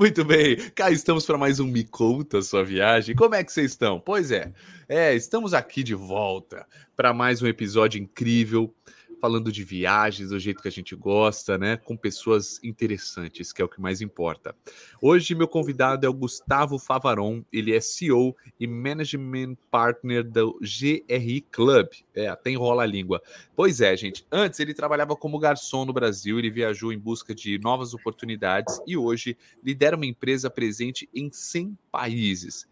Muito bem, cá estamos para mais um Me Conta Sua Viagem. Como é que vocês estão? Pois é, é estamos aqui de volta para mais um episódio incrível falando de viagens do jeito que a gente gosta, né? Com pessoas interessantes, que é o que mais importa. Hoje, meu convidado é o Gustavo Favaron, ele é CEO e Management Partner do GRI Club. É, até enrola a língua. Pois é, gente. Antes, ele trabalhava como garçom no Brasil, ele viajou em busca de novas oportunidades e hoje lidera uma empresa presente em 100 países.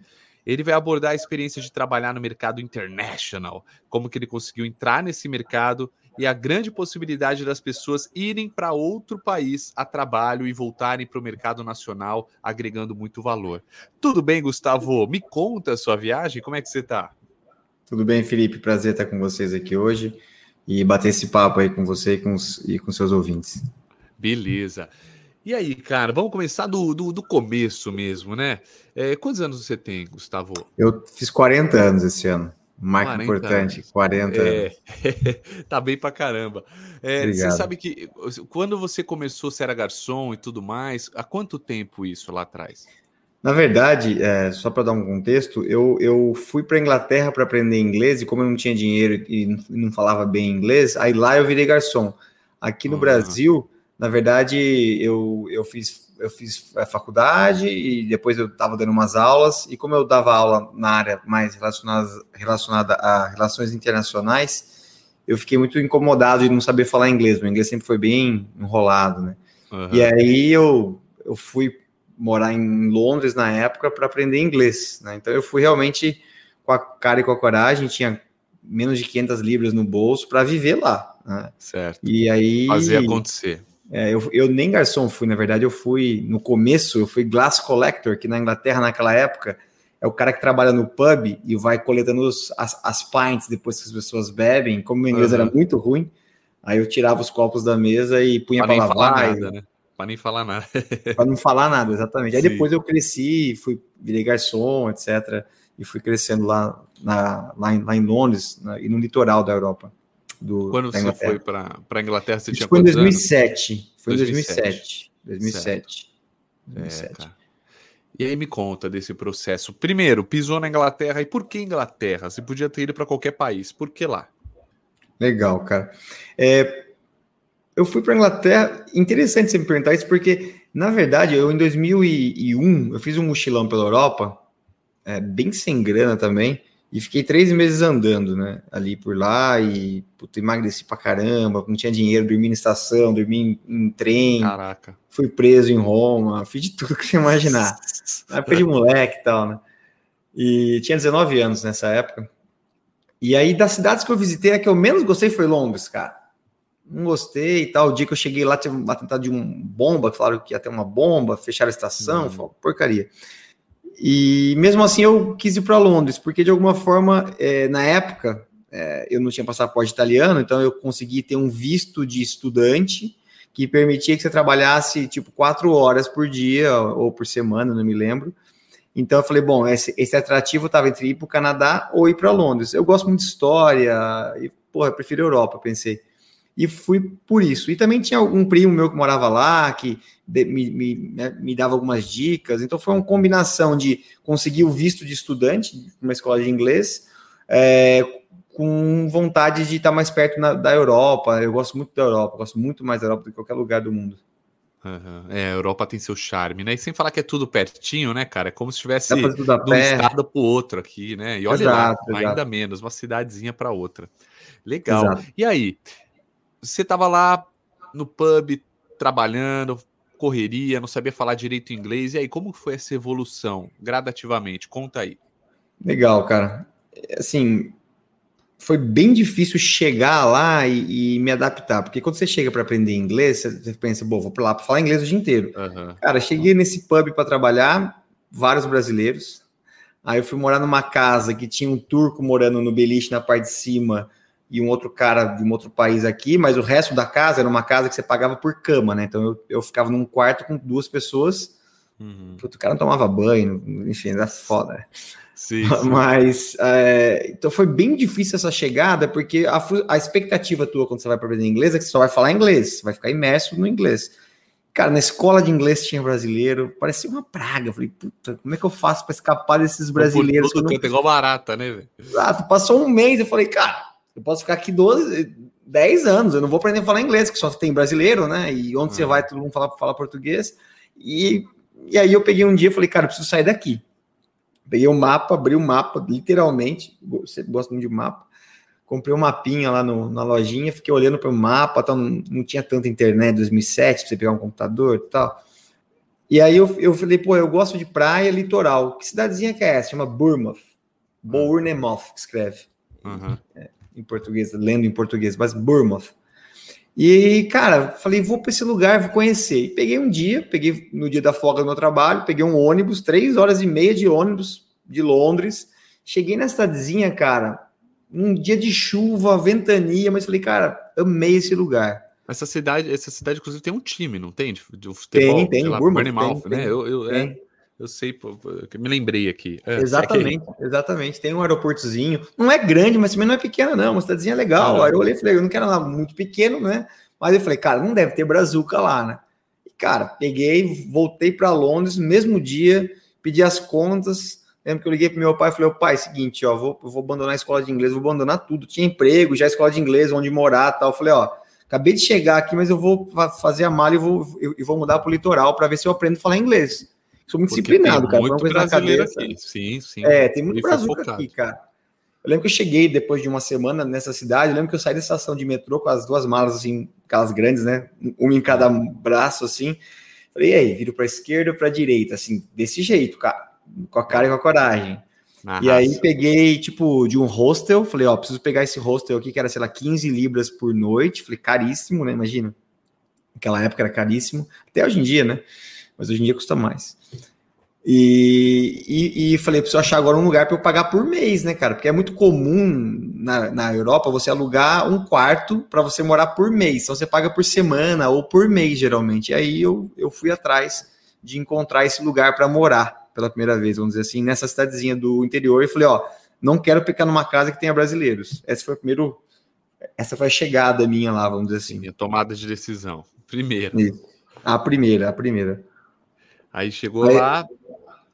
Ele vai abordar a experiência de trabalhar no mercado international, como que ele conseguiu entrar nesse mercado e a grande possibilidade das pessoas irem para outro país a trabalho e voltarem para o mercado nacional, agregando muito valor. Tudo bem, Gustavo? Me conta a sua viagem, como é que você está? Tudo bem, Felipe? Prazer estar com vocês aqui hoje e bater esse papo aí com você e com, os, e com seus ouvintes. Beleza. E aí, cara, vamos começar do, do, do começo mesmo, né? É, quantos anos você tem, Gustavo? Eu fiz 40 anos esse ano. Marca importante, 40 é, anos. tá bem pra caramba. É, você sabe que quando você começou, você era garçom e tudo mais, há quanto tempo isso lá atrás? Na verdade, é, só para dar um contexto, eu, eu fui para Inglaterra para aprender inglês e como eu não tinha dinheiro e não falava bem inglês, aí lá eu virei garçom. Aqui no uhum. Brasil, na verdade, eu, eu fiz eu fiz a faculdade e depois eu estava dando umas aulas, e como eu dava aula na área mais relacionada, relacionada a relações internacionais, eu fiquei muito incomodado de não saber falar inglês. Meu inglês sempre foi bem enrolado, né? Uhum. E aí eu, eu fui morar em Londres na época para aprender inglês, né? Então eu fui realmente com a cara e com a coragem, tinha menos de 500 libras no bolso para viver lá. Né? Certo. E aí fazer acontecer. É, eu, eu, nem garçom fui, na verdade, eu fui no começo, eu fui glass collector, que na Inglaterra, naquela época, é o cara que trabalha no pub e vai coletando os, as, as pints depois que as pessoas bebem. Como o inglês uhum. era muito ruim, aí eu tirava os copos da mesa e punha para lavar. Nada, né? Para nem falar nada. para não falar nada, exatamente. Aí Sim. depois eu cresci, fui virei garçom, etc. E fui crescendo lá, na, lá, em, lá em Londres na, e no litoral da Europa do Quando você foi para a Inglaterra, você Isso tinha foi em 2007. Anos? Foi em 2007. 2007. 2007. É, e aí me conta desse processo. Primeiro, pisou na Inglaterra. E por que Inglaterra? Você podia ter ido para qualquer país. Por que lá? Legal, cara. É, eu fui para Inglaterra. Interessante você me perguntar isso, porque, na verdade, eu em 2001, eu fiz um mochilão pela Europa, é, bem sem grana também. E fiquei três meses andando, né? Ali por lá e puta, emagreci pra caramba, não tinha dinheiro, dormi na estação, dormi em, em trem. Caraca. Fui preso em Roma, fiz de tudo que você imaginar. Na época de moleque e tal, né? E tinha 19 anos nessa época. E aí, das cidades que eu visitei, a que eu menos gostei foi Londres, cara. Não gostei e tal. O dia que eu cheguei lá, tinha um atentado de uma bomba, falaram que ia ter uma bomba, fecharam a estação, uhum. falou, porcaria. E mesmo assim eu quis ir para Londres, porque de alguma forma, é, na época, é, eu não tinha passaporte italiano, então eu consegui ter um visto de estudante que permitia que você trabalhasse tipo quatro horas por dia ou por semana, não me lembro. Então eu falei, bom, esse, esse atrativo estava entre ir para o Canadá ou ir para Londres. Eu gosto muito de história e, porra, eu prefiro a Europa, pensei e fui por isso. E também tinha algum primo meu que morava lá, que me, me, né, me, dava algumas dicas. Então foi uma combinação de conseguir o visto de estudante, uma escola de inglês, é, com vontade de estar mais perto na, da Europa. Eu gosto muito da Europa, gosto muito mais da Europa do que qualquer lugar do mundo. Uhum. É, a Europa tem seu charme, né? E sem falar que é tudo pertinho, né, cara? É como se estivesse de um estado para o outro aqui, né? E olha exato, lá, exato. ainda menos, uma cidadezinha para outra. Legal. Exato. E aí, você estava lá no pub trabalhando, correria, não sabia falar direito inglês. E aí, como foi essa evolução gradativamente? Conta aí. Legal, cara. Assim, foi bem difícil chegar lá e, e me adaptar, porque quando você chega para aprender inglês, você pensa, bom, vou para lá para falar inglês o dia inteiro. Uhum. Cara, cheguei nesse pub para trabalhar, vários brasileiros. Aí eu fui morar numa casa que tinha um turco morando no beliche na parte de cima e um outro cara de um outro país aqui, mas o resto da casa era uma casa que você pagava por cama, né? Então eu, eu ficava num quarto com duas pessoas. Uhum. Puto, o cara não tomava banho, enfim, era foda. Né? Sim, sim. Mas é, então foi bem difícil essa chegada, porque a, a expectativa tua quando você vai para aprender inglês é que você só vai falar inglês, vai ficar imerso no inglês. Cara, na escola de inglês tinha brasileiro, parecia uma praga. Eu falei, puta, como é que eu faço para escapar desses brasileiros? Tudo não... canto, igual barata, né, velho? Exato, passou um mês, eu falei, cara, eu posso ficar aqui 12, 10 anos, eu não vou aprender a falar inglês, que só tem brasileiro, né? E onde você vai, todo mundo fala, fala português. E, e aí eu peguei um dia e falei, cara, eu preciso sair daqui. Peguei o um mapa, abri o um mapa, literalmente, você gosta muito de mapa, comprei um mapinha lá no, na lojinha, fiquei olhando para o mapa, tal, não, não, tinha tanta internet 2007 para você pegar um computador e tal. E aí eu, eu falei, pô, eu gosto de praia litoral. Que cidadezinha que é essa? Chama Bournemouth. Hum. Bournemouth, escreve. Uhum. É, em português, lendo em português, mas Bournemouth. E, cara, falei, vou para esse lugar, vou conhecer. E peguei um dia, peguei no dia da folga do meu trabalho, peguei um ônibus, três horas e meia de ônibus de Londres. Cheguei na cidadezinha, cara, um dia de chuva, ventania, mas falei, cara, amei esse lugar. Essa cidade, essa cidade, inclusive, tem um time, não tem? De, de futebol, tem, tem, lá, Bournemouth, né? Tem, eu, eu, é, eu sei, me lembrei aqui. É, exatamente, é exatamente. Tem um aeroportozinho, não é grande, mas também não é pequena, não, uma cidadezinha legal. Ah, Aí eu olhei e falei, eu não quero lá muito pequeno, né? Mas eu falei, cara, não deve ter brazuca lá, né? E, cara, peguei, voltei para Londres, no mesmo dia, pedi as contas, Lembro que eu liguei pro meu pai e falei, pai, é seguinte, ó, vou, vou abandonar a escola de inglês, vou abandonar tudo. Tinha emprego, já escola de inglês, onde morar tal. Eu falei, ó, acabei de chegar aqui, mas eu vou fazer a mala e vou, eu, eu vou mudar pro litoral para ver se eu aprendo a falar inglês. Sou muito Porque disciplinado, cara. Muito brasileiro aqui. Sim, sim. É, tem muito brasileiro aqui, cara. Eu lembro que eu cheguei depois de uma semana nessa cidade. Eu lembro que eu saí da estação de metrô com as duas malas, assim, aquelas grandes, né? Uma em cada braço, assim. Falei, e aí, viro para esquerda ou para direita, assim, desse jeito, cara com a cara e com a coragem. e aí peguei, tipo, de um hostel, falei, ó, preciso pegar esse hostel aqui, que era, sei lá, 15 libras por noite. Falei, caríssimo, né? Imagina. Naquela época era caríssimo. Até hoje em dia, né? Mas hoje em dia custa mais. E, e, e falei, preciso achar agora um lugar para eu pagar por mês, né, cara? Porque é muito comum na, na Europa você alugar um quarto para você morar por mês. Então você paga por semana ou por mês, geralmente. E aí eu, eu fui atrás de encontrar esse lugar para morar pela primeira vez, vamos dizer assim, nessa cidadezinha do interior e falei, ó, não quero ficar numa casa que tenha brasileiros. Essa foi a primeiro, essa foi a chegada minha lá, vamos dizer assim. Minha tomada de decisão. Primeira. A primeira, a primeira. Aí chegou Aí, lá.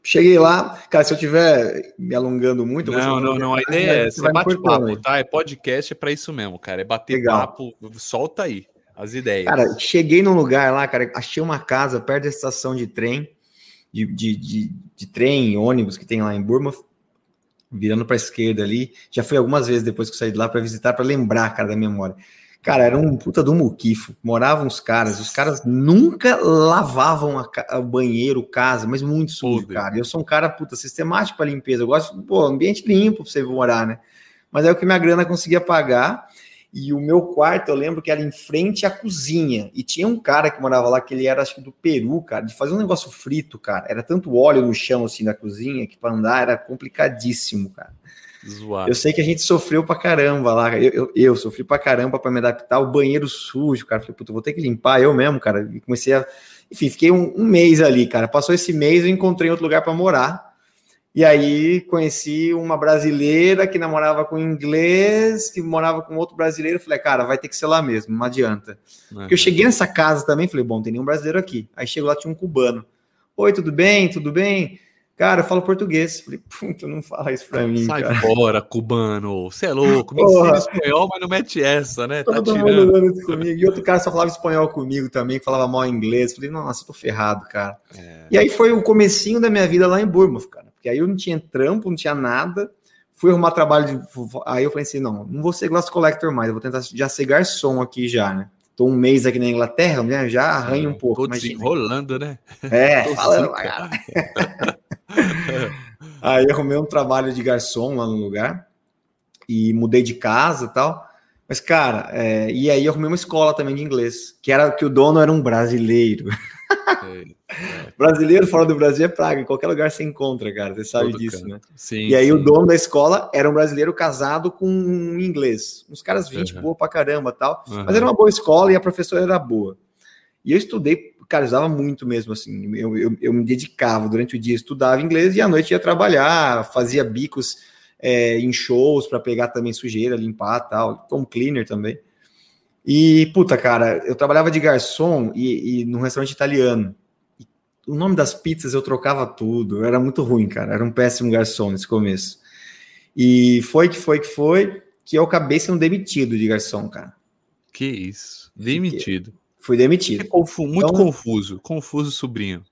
Cheguei lá, cara, se eu tiver me alongando muito, não, não, não, a ideia é essa, é bate-papo, tá? É podcast, é para isso mesmo, cara, é bater Legal. papo, solta aí as ideias. Cara, cheguei num lugar lá, cara, achei uma casa perto da estação de trem, de, de, de, de trem, ônibus que tem lá em Burma, virando para a esquerda ali. Já fui algumas vezes depois que eu saí de lá para visitar, para lembrar, cara, da memória. Cara, era um puta do muquifo. Moravam os caras, os caras nunca lavavam o banheiro, casa, mas muito sujo, cara. Eu sou um cara, puta, sistemático para limpeza. Eu gosto, pô, ambiente limpo para você morar, né? Mas é o que minha grana conseguia pagar. E o meu quarto, eu lembro que era em frente à cozinha. E tinha um cara que morava lá, que ele era, acho que do Peru, cara, de fazer um negócio frito, cara. Era tanto óleo no chão, assim, da cozinha, que para andar era complicadíssimo, cara. Zoado. Eu sei que a gente sofreu pra caramba lá. Eu, eu, eu sofri pra caramba para me adaptar. O banheiro sujo, cara. Falei, puta, vou ter que limpar eu mesmo, cara. E comecei a. Enfim, fiquei um, um mês ali, cara. Passou esse mês, eu encontrei outro lugar para morar. E aí conheci uma brasileira que namorava com um inglês, que morava com outro brasileiro. Falei, cara, vai ter que ser lá mesmo, não adianta. Uhum. Porque eu cheguei nessa casa também, falei, bom, tem nenhum brasileiro aqui. Aí chegou lá, tinha um cubano. Oi, tudo bem? Tudo bem? Cara, eu falo português. Falei, puta, não fala isso pra mim. Sai cara. fora, cubano. Você é louco. Me ensina espanhol, mas não mete essa, né? Tá Todo tirando. mundo isso comigo. E outro cara só falava espanhol comigo também, que falava mal inglês. Falei, nossa, eu tô ferrado, cara. É. E aí foi o comecinho da minha vida lá em Bournemouth, cara. Porque aí eu não tinha trampo, não tinha nada. Fui arrumar trabalho de. Aí eu falei assim: não, não vou ser glass collector mais, eu vou tentar já ser garçom aqui já, né? Tô um mês aqui na Inglaterra, né? Já arranho um pouco. Tô desenrolando, né? É, falando, cara. aí arrumei um trabalho de garçom lá no lugar e mudei de casa e tal. Mas, cara, é, e aí eu arrumei uma escola também de inglês, que era que o dono era um brasileiro. Brasileiro fora do Brasil é praga, em qualquer lugar você encontra, cara. Você sabe Todo disso, canto. né? Sim, e aí sim. o dono da escola era um brasileiro casado com um inglês. Uns caras 20 uhum. boa pra caramba tal. Uhum. Mas era uma boa escola e a professora era boa. E eu estudei, cara, eu usava muito mesmo, assim. Eu, eu, eu me dedicava durante o dia, estudava inglês e à noite ia trabalhar, fazia bicos é, em shows para pegar também sujeira, limpar tal. Como cleaner também. E, puta, cara, eu trabalhava de garçom e, e num restaurante italiano. E o nome das pizzas eu trocava tudo. Era muito ruim, cara. Era um péssimo garçom nesse começo. E foi que foi que foi que eu acabei sendo demitido de garçom, cara. Que isso. Demitido. Fui demitido. É confu muito então, confuso. Confuso, sobrinho.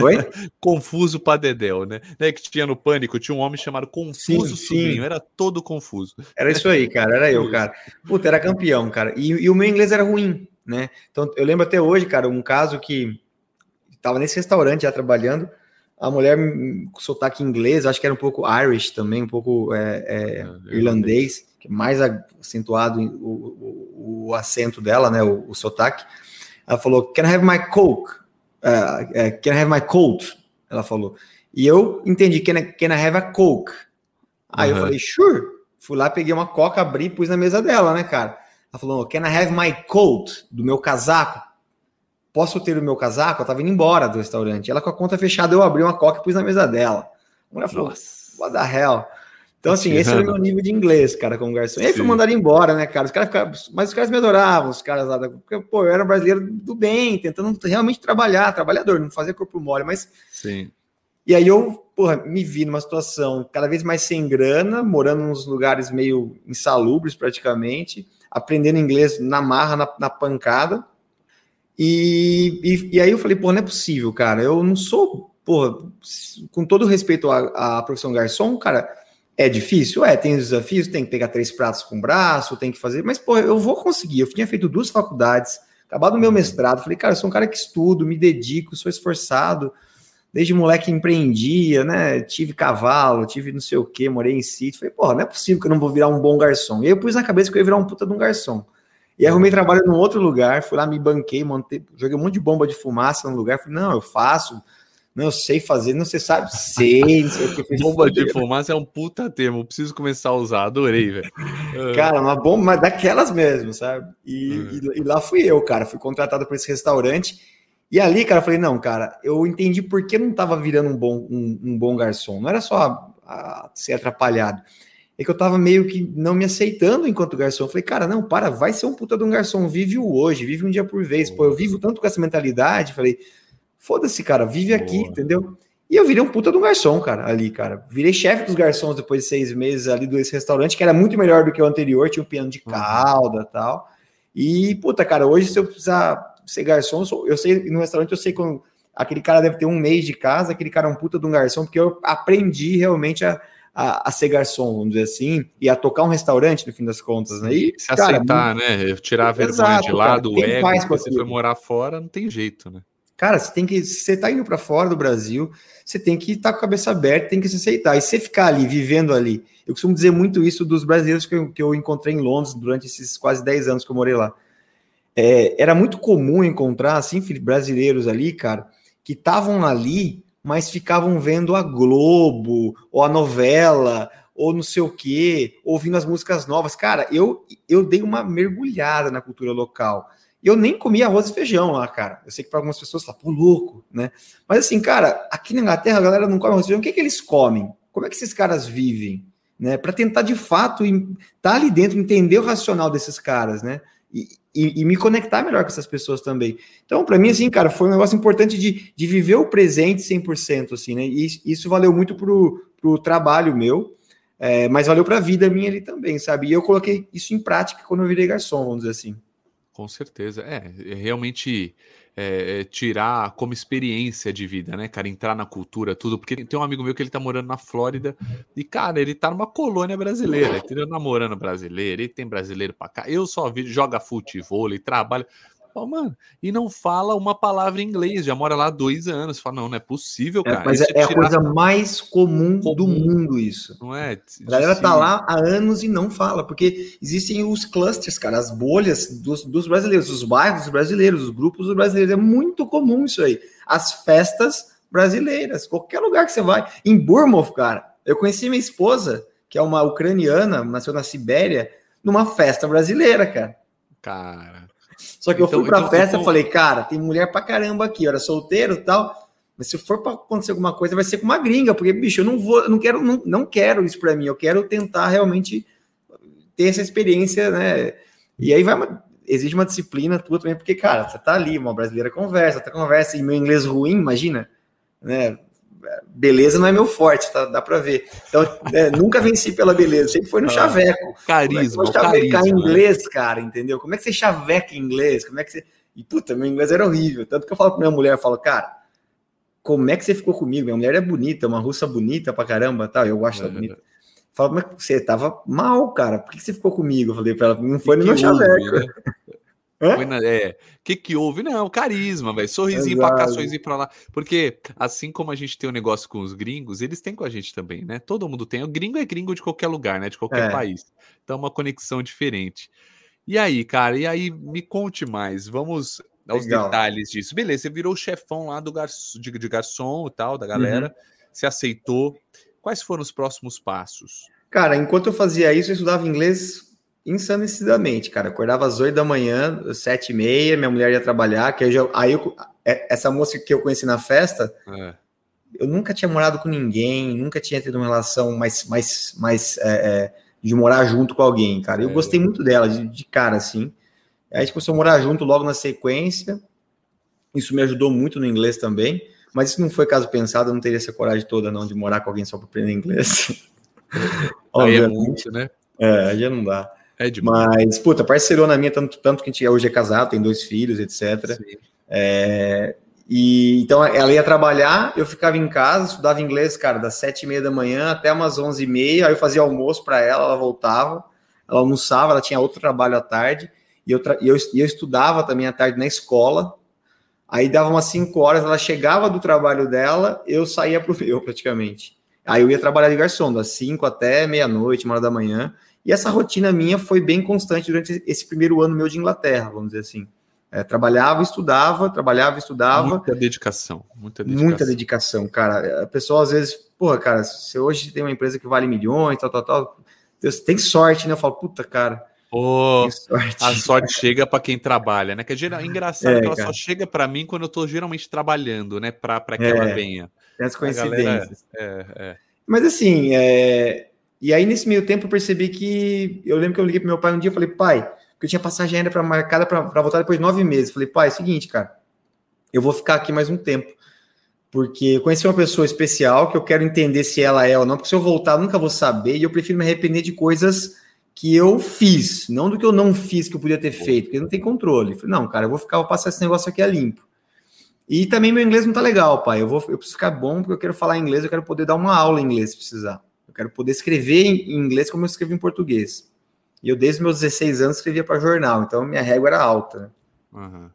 Oi? confuso para Dedéu, né? né? Que tinha no Pânico, tinha um homem chamado Confuso sim, Sobrinho, sim. era todo confuso. Era isso aí, cara, era eu, cara. Puta, era campeão, cara. E, e, o meu inglês era ruim, né? Então, eu lembro até hoje, cara, um caso que tava nesse restaurante já trabalhando, a mulher com sotaque inglês, acho que era um pouco Irish também, um pouco é, é, é, irlandês, é mais acentuado o, o, o, acento dela, né, o, o sotaque. Ela falou, can I have my coke? Uh, uh, can I have my coat? Ela falou. E eu entendi, can I, can I have a coke? Aí uhum. eu falei, sure. Fui lá, peguei uma coca, abri e pus na mesa dela, né, cara? Ela falou, can I have my coat? Do meu casaco? posso ter o meu casaco? Eu tava indo embora do restaurante. Ela com a conta fechada, eu abri uma coca e pus na mesa dela. A mulher falou, what the hell? Então, assim, esse era o meu nível de inglês, cara, como garçom. E aí fui mandado embora, né, cara? Os caras ficavam, mas os caras me adoravam, os caras lá, porque, pô, eu era um brasileiro do bem, tentando realmente trabalhar, trabalhador, não fazer corpo mole, mas. Sim. E aí eu, porra, me vi numa situação cada vez mais sem grana, morando nos lugares meio insalubres praticamente, aprendendo inglês na marra, na, na pancada. E, e, e, aí eu falei, pô, não é possível, cara. Eu não sou, porra, com todo respeito à, à profissão garçom, cara, é difícil? É, tem os desafios, tem que pegar três pratos com o braço, tem que fazer, mas, pô, eu vou conseguir. Eu tinha feito duas faculdades, acabado o meu mestrado, falei, cara, eu sou um cara que estudo, me dedico, sou esforçado. Desde moleque empreendia, né? Tive cavalo, tive não sei o que, morei em sítio. Falei, porra, não é possível que eu não vou virar um bom garçom. E aí eu pus na cabeça que eu ia virar um puta de um garçom. E arrumei trabalho num outro lugar, fui lá, me banquei, montei, joguei um monte de bomba de fumaça no lugar. Falei, não, eu faço, não, eu sei fazer, não, você sabe, sei, não sei o que. Bomba de fumaça é um puta termo, preciso começar a usar, adorei, velho. Cara, uma bomba, mas daquelas mesmo, sabe? E, uhum. e, e, lá fui eu, cara, fui contratado por esse restaurante. E ali, cara, eu falei, não, cara, eu entendi por que não tava virando um bom, um, um bom garçom. Não era só a, a ser atrapalhado é que eu tava meio que não me aceitando enquanto garçom. Eu falei, cara, não, para, vai ser um puta de um garçom, vive o hoje, vive um dia por vez. Pô, eu vivo tanto com essa mentalidade, falei, foda-se, cara, vive aqui, Boa. entendeu? E eu virei um puta de um garçom, cara, ali, cara. Virei chefe dos garçons depois de seis meses ali do esse restaurante, que era muito melhor do que o anterior, tinha um piano de uhum. calda e tal. E, puta, cara, hoje se eu precisar ser garçom, eu sei, no restaurante eu sei quando aquele cara deve ter um mês de casa, aquele cara é um puta de um garçom, porque eu aprendi realmente a a, a, ser garçom, vamos dizer assim, e a tocar um restaurante, no fim das contas, né? E, se cara, aceitar, né? Tirar a vergonha exato, de lado, o ego, se você foi morar fora, não tem jeito, né? Cara, você tem que. Se você tá indo para fora do Brasil, você tem que estar tá com a cabeça aberta, tem que se aceitar. E você ficar ali, vivendo ali. Eu costumo dizer muito isso dos brasileiros que eu, que eu encontrei em Londres durante esses quase 10 anos que eu morei lá. É, era muito comum encontrar, assim, brasileiros ali, cara, que estavam ali mas ficavam vendo a Globo, ou a novela, ou não sei o quê, ouvindo as músicas novas. Cara, eu, eu dei uma mergulhada na cultura local. Eu nem comia arroz e feijão lá, cara. Eu sei que para algumas pessoas fala, pô, louco, né? Mas assim, cara, aqui na Inglaterra a galera não come arroz e feijão. O que, é que eles comem? Como é que esses caras vivem? Né? Para tentar de fato estar tá ali dentro, entender o racional desses caras, né? E, e, e, me conectar melhor com essas pessoas também. Então, para mim, assim, cara, foi um negócio importante de, de viver o presente 100%, assim, né? E isso valeu muito pro, pro trabalho meu, é, mas valeu para a vida minha ali também, sabe? E eu coloquei isso em prática quando eu virei garçom, vamos dizer assim. Com certeza. É, é realmente é, é, tirar como experiência de vida, né, cara? Entrar na cultura, tudo. Porque tem um amigo meu que ele tá morando na Flórida e, cara, ele tá numa colônia brasileira, entendeu? Namorando brasileiro, ele tem brasileiro pra cá. Eu só vi, joga futebol, ele trabalha. Oh, mano, e não fala uma palavra em inglês, já mora lá há dois anos. Fala, não, não é possível, é, cara. É, mas é, é, a coisa mais comum, comum, do mundo, isso. Não é? A galera tá lá há anos e não fala, porque existem os clusters, cara, as bolhas dos, dos brasileiros, os bairros brasileiros, os grupos dos brasileiros. É muito comum isso aí. As festas brasileiras, qualquer lugar que você vai. Em Burmov, cara, eu conheci minha esposa, que é uma ucraniana, nasceu na Sibéria, numa festa brasileira, cara. Cara. Só que eu fui então, pra então, festa e então... falei, cara, tem mulher pra caramba aqui, eu era solteiro e tal. Mas se for para acontecer alguma coisa, vai ser com uma gringa, porque, bicho, eu não vou, eu não quero, não, não quero isso para mim. Eu quero tentar realmente ter essa experiência, né? E aí vai, exige uma disciplina tua também, porque, cara, você tá ali, uma brasileira conversa, tá conversa, e meu inglês ruim, imagina, né? Beleza não é meu forte, tá? dá para ver. Então, é, nunca venci pela beleza, sempre foi no ah, chaveco. Carisma, é carisma, inglês, né? cara, entendeu? Como é que você chaveca inglês? Como é que você... E, puta, meu inglês era horrível. Tanto que eu falo com minha mulher, eu falo, cara, como é que você ficou comigo? Minha mulher é bonita, uma russa bonita pra caramba, tal, eu gosto é, da bonita. Fala, mas você tava mal, cara. Por que você ficou comigo? Eu falei pra ela, não foi no meu chaveco. Né? Na, é, que que houve? Não, carisma, velho. Sorrisinho Exato. pra cá, sorrisinho pra lá. Porque, assim como a gente tem um negócio com os gringos, eles têm com a gente também, né? Todo mundo tem. O gringo é gringo de qualquer lugar, né? De qualquer é. país. Então, é uma conexão diferente. E aí, cara, e aí, me conte mais. Vamos aos Legal. detalhes disso. Beleza, você virou o chefão lá do garçom, de, de garçom e tal, da galera. Uhum. Você aceitou. Quais foram os próximos passos? Cara, enquanto eu fazia isso, eu estudava inglês insanecidamente, cara. Acordava às 8 da manhã, sete e meia, minha mulher ia trabalhar, que eu já, aí eu, é, essa moça que eu conheci na festa, é. eu nunca tinha morado com ninguém, nunca tinha tido uma relação mais, mais, mais é, é de morar junto com alguém, cara. Eu é. gostei muito dela, de, de, cara, assim. Aí a gente começou a morar junto logo na sequência. Isso me ajudou muito no inglês também. Mas isso não foi caso pensado, eu não teria essa coragem toda, não, de morar com alguém só para aprender inglês. Aí é muito, né? É, aí já não dá. É Mas, puta, parceirona minha, tanto, tanto que a gente hoje é casado, tem dois filhos, etc. É, e então ela ia trabalhar, eu ficava em casa, estudava inglês, cara, das sete e meia da manhã até umas onze e meia, aí eu fazia almoço para ela, ela voltava, ela almoçava, ela tinha outro trabalho à tarde, e eu, e eu, e eu estudava também à tarde na escola, aí dava umas cinco horas, ela chegava do trabalho dela, eu saía pro meu praticamente. Aí eu ia trabalhar de garçom, das cinco até meia-noite, uma hora da manhã, e essa rotina minha foi bem constante durante esse primeiro ano meu de Inglaterra, vamos dizer assim. É, trabalhava, estudava, trabalhava, estudava. Muita dedicação, muita dedicação. Muita dedicação, cara. A pessoa às vezes, porra, cara, se hoje tem uma empresa que vale milhões, tal, tal, tal, Deus tem sorte, né? Eu falo, puta, cara. Pô, sorte. a sorte chega para quem trabalha, né? Que é geral, engraçado é, que ela cara. só chega para mim quando eu tô geralmente trabalhando, né? Para que é, ela venha. Tem as coincidências. Galera, é, é. Mas assim, é, e aí, nesse meio tempo, eu percebi que. Eu lembro que eu liguei para meu pai um dia e falei, pai, que eu tinha passagem ainda para marcada para voltar depois de nove meses. Falei, pai, é o seguinte, cara, eu vou ficar aqui mais um tempo. Porque eu conheci uma pessoa especial que eu quero entender se ela é ou não, porque se eu voltar, eu nunca vou saber, e eu prefiro me arrepender de coisas que eu fiz, não do que eu não fiz que eu podia ter feito, porque não tem controle. Falei, não, cara, eu vou ficar, vou passar esse negócio aqui a limpo. E também meu inglês não tá legal, pai. Eu vou, eu preciso ficar bom porque eu quero falar inglês, eu quero poder dar uma aula em inglês se precisar. Eu quero poder escrever em inglês como eu escrevo em português. E eu, desde meus 16 anos, escrevia para jornal, então minha régua era alta. Uhum.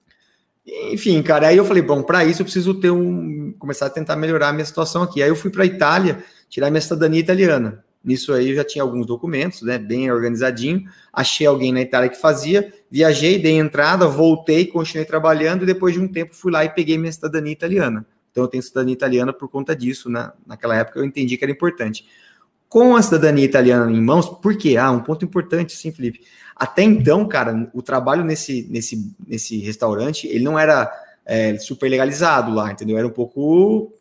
Enfim, cara, aí eu falei, bom, para isso eu preciso ter um. começar a tentar melhorar a minha situação aqui. Aí eu fui para a Itália tirar minha cidadania italiana. Nisso aí eu já tinha alguns documentos, né, bem organizadinho. Achei alguém na Itália que fazia, viajei, dei entrada, voltei, continuei trabalhando e depois de um tempo fui lá e peguei minha cidadania italiana. Então eu tenho cidadania italiana por conta disso, né? Naquela época eu entendi que era importante com a cidadania italiana em mãos, por quê? Ah, um ponto importante, sim, Felipe. Até então, cara, o trabalho nesse, nesse, nesse restaurante, ele não era é, super legalizado lá, entendeu? Era um pouco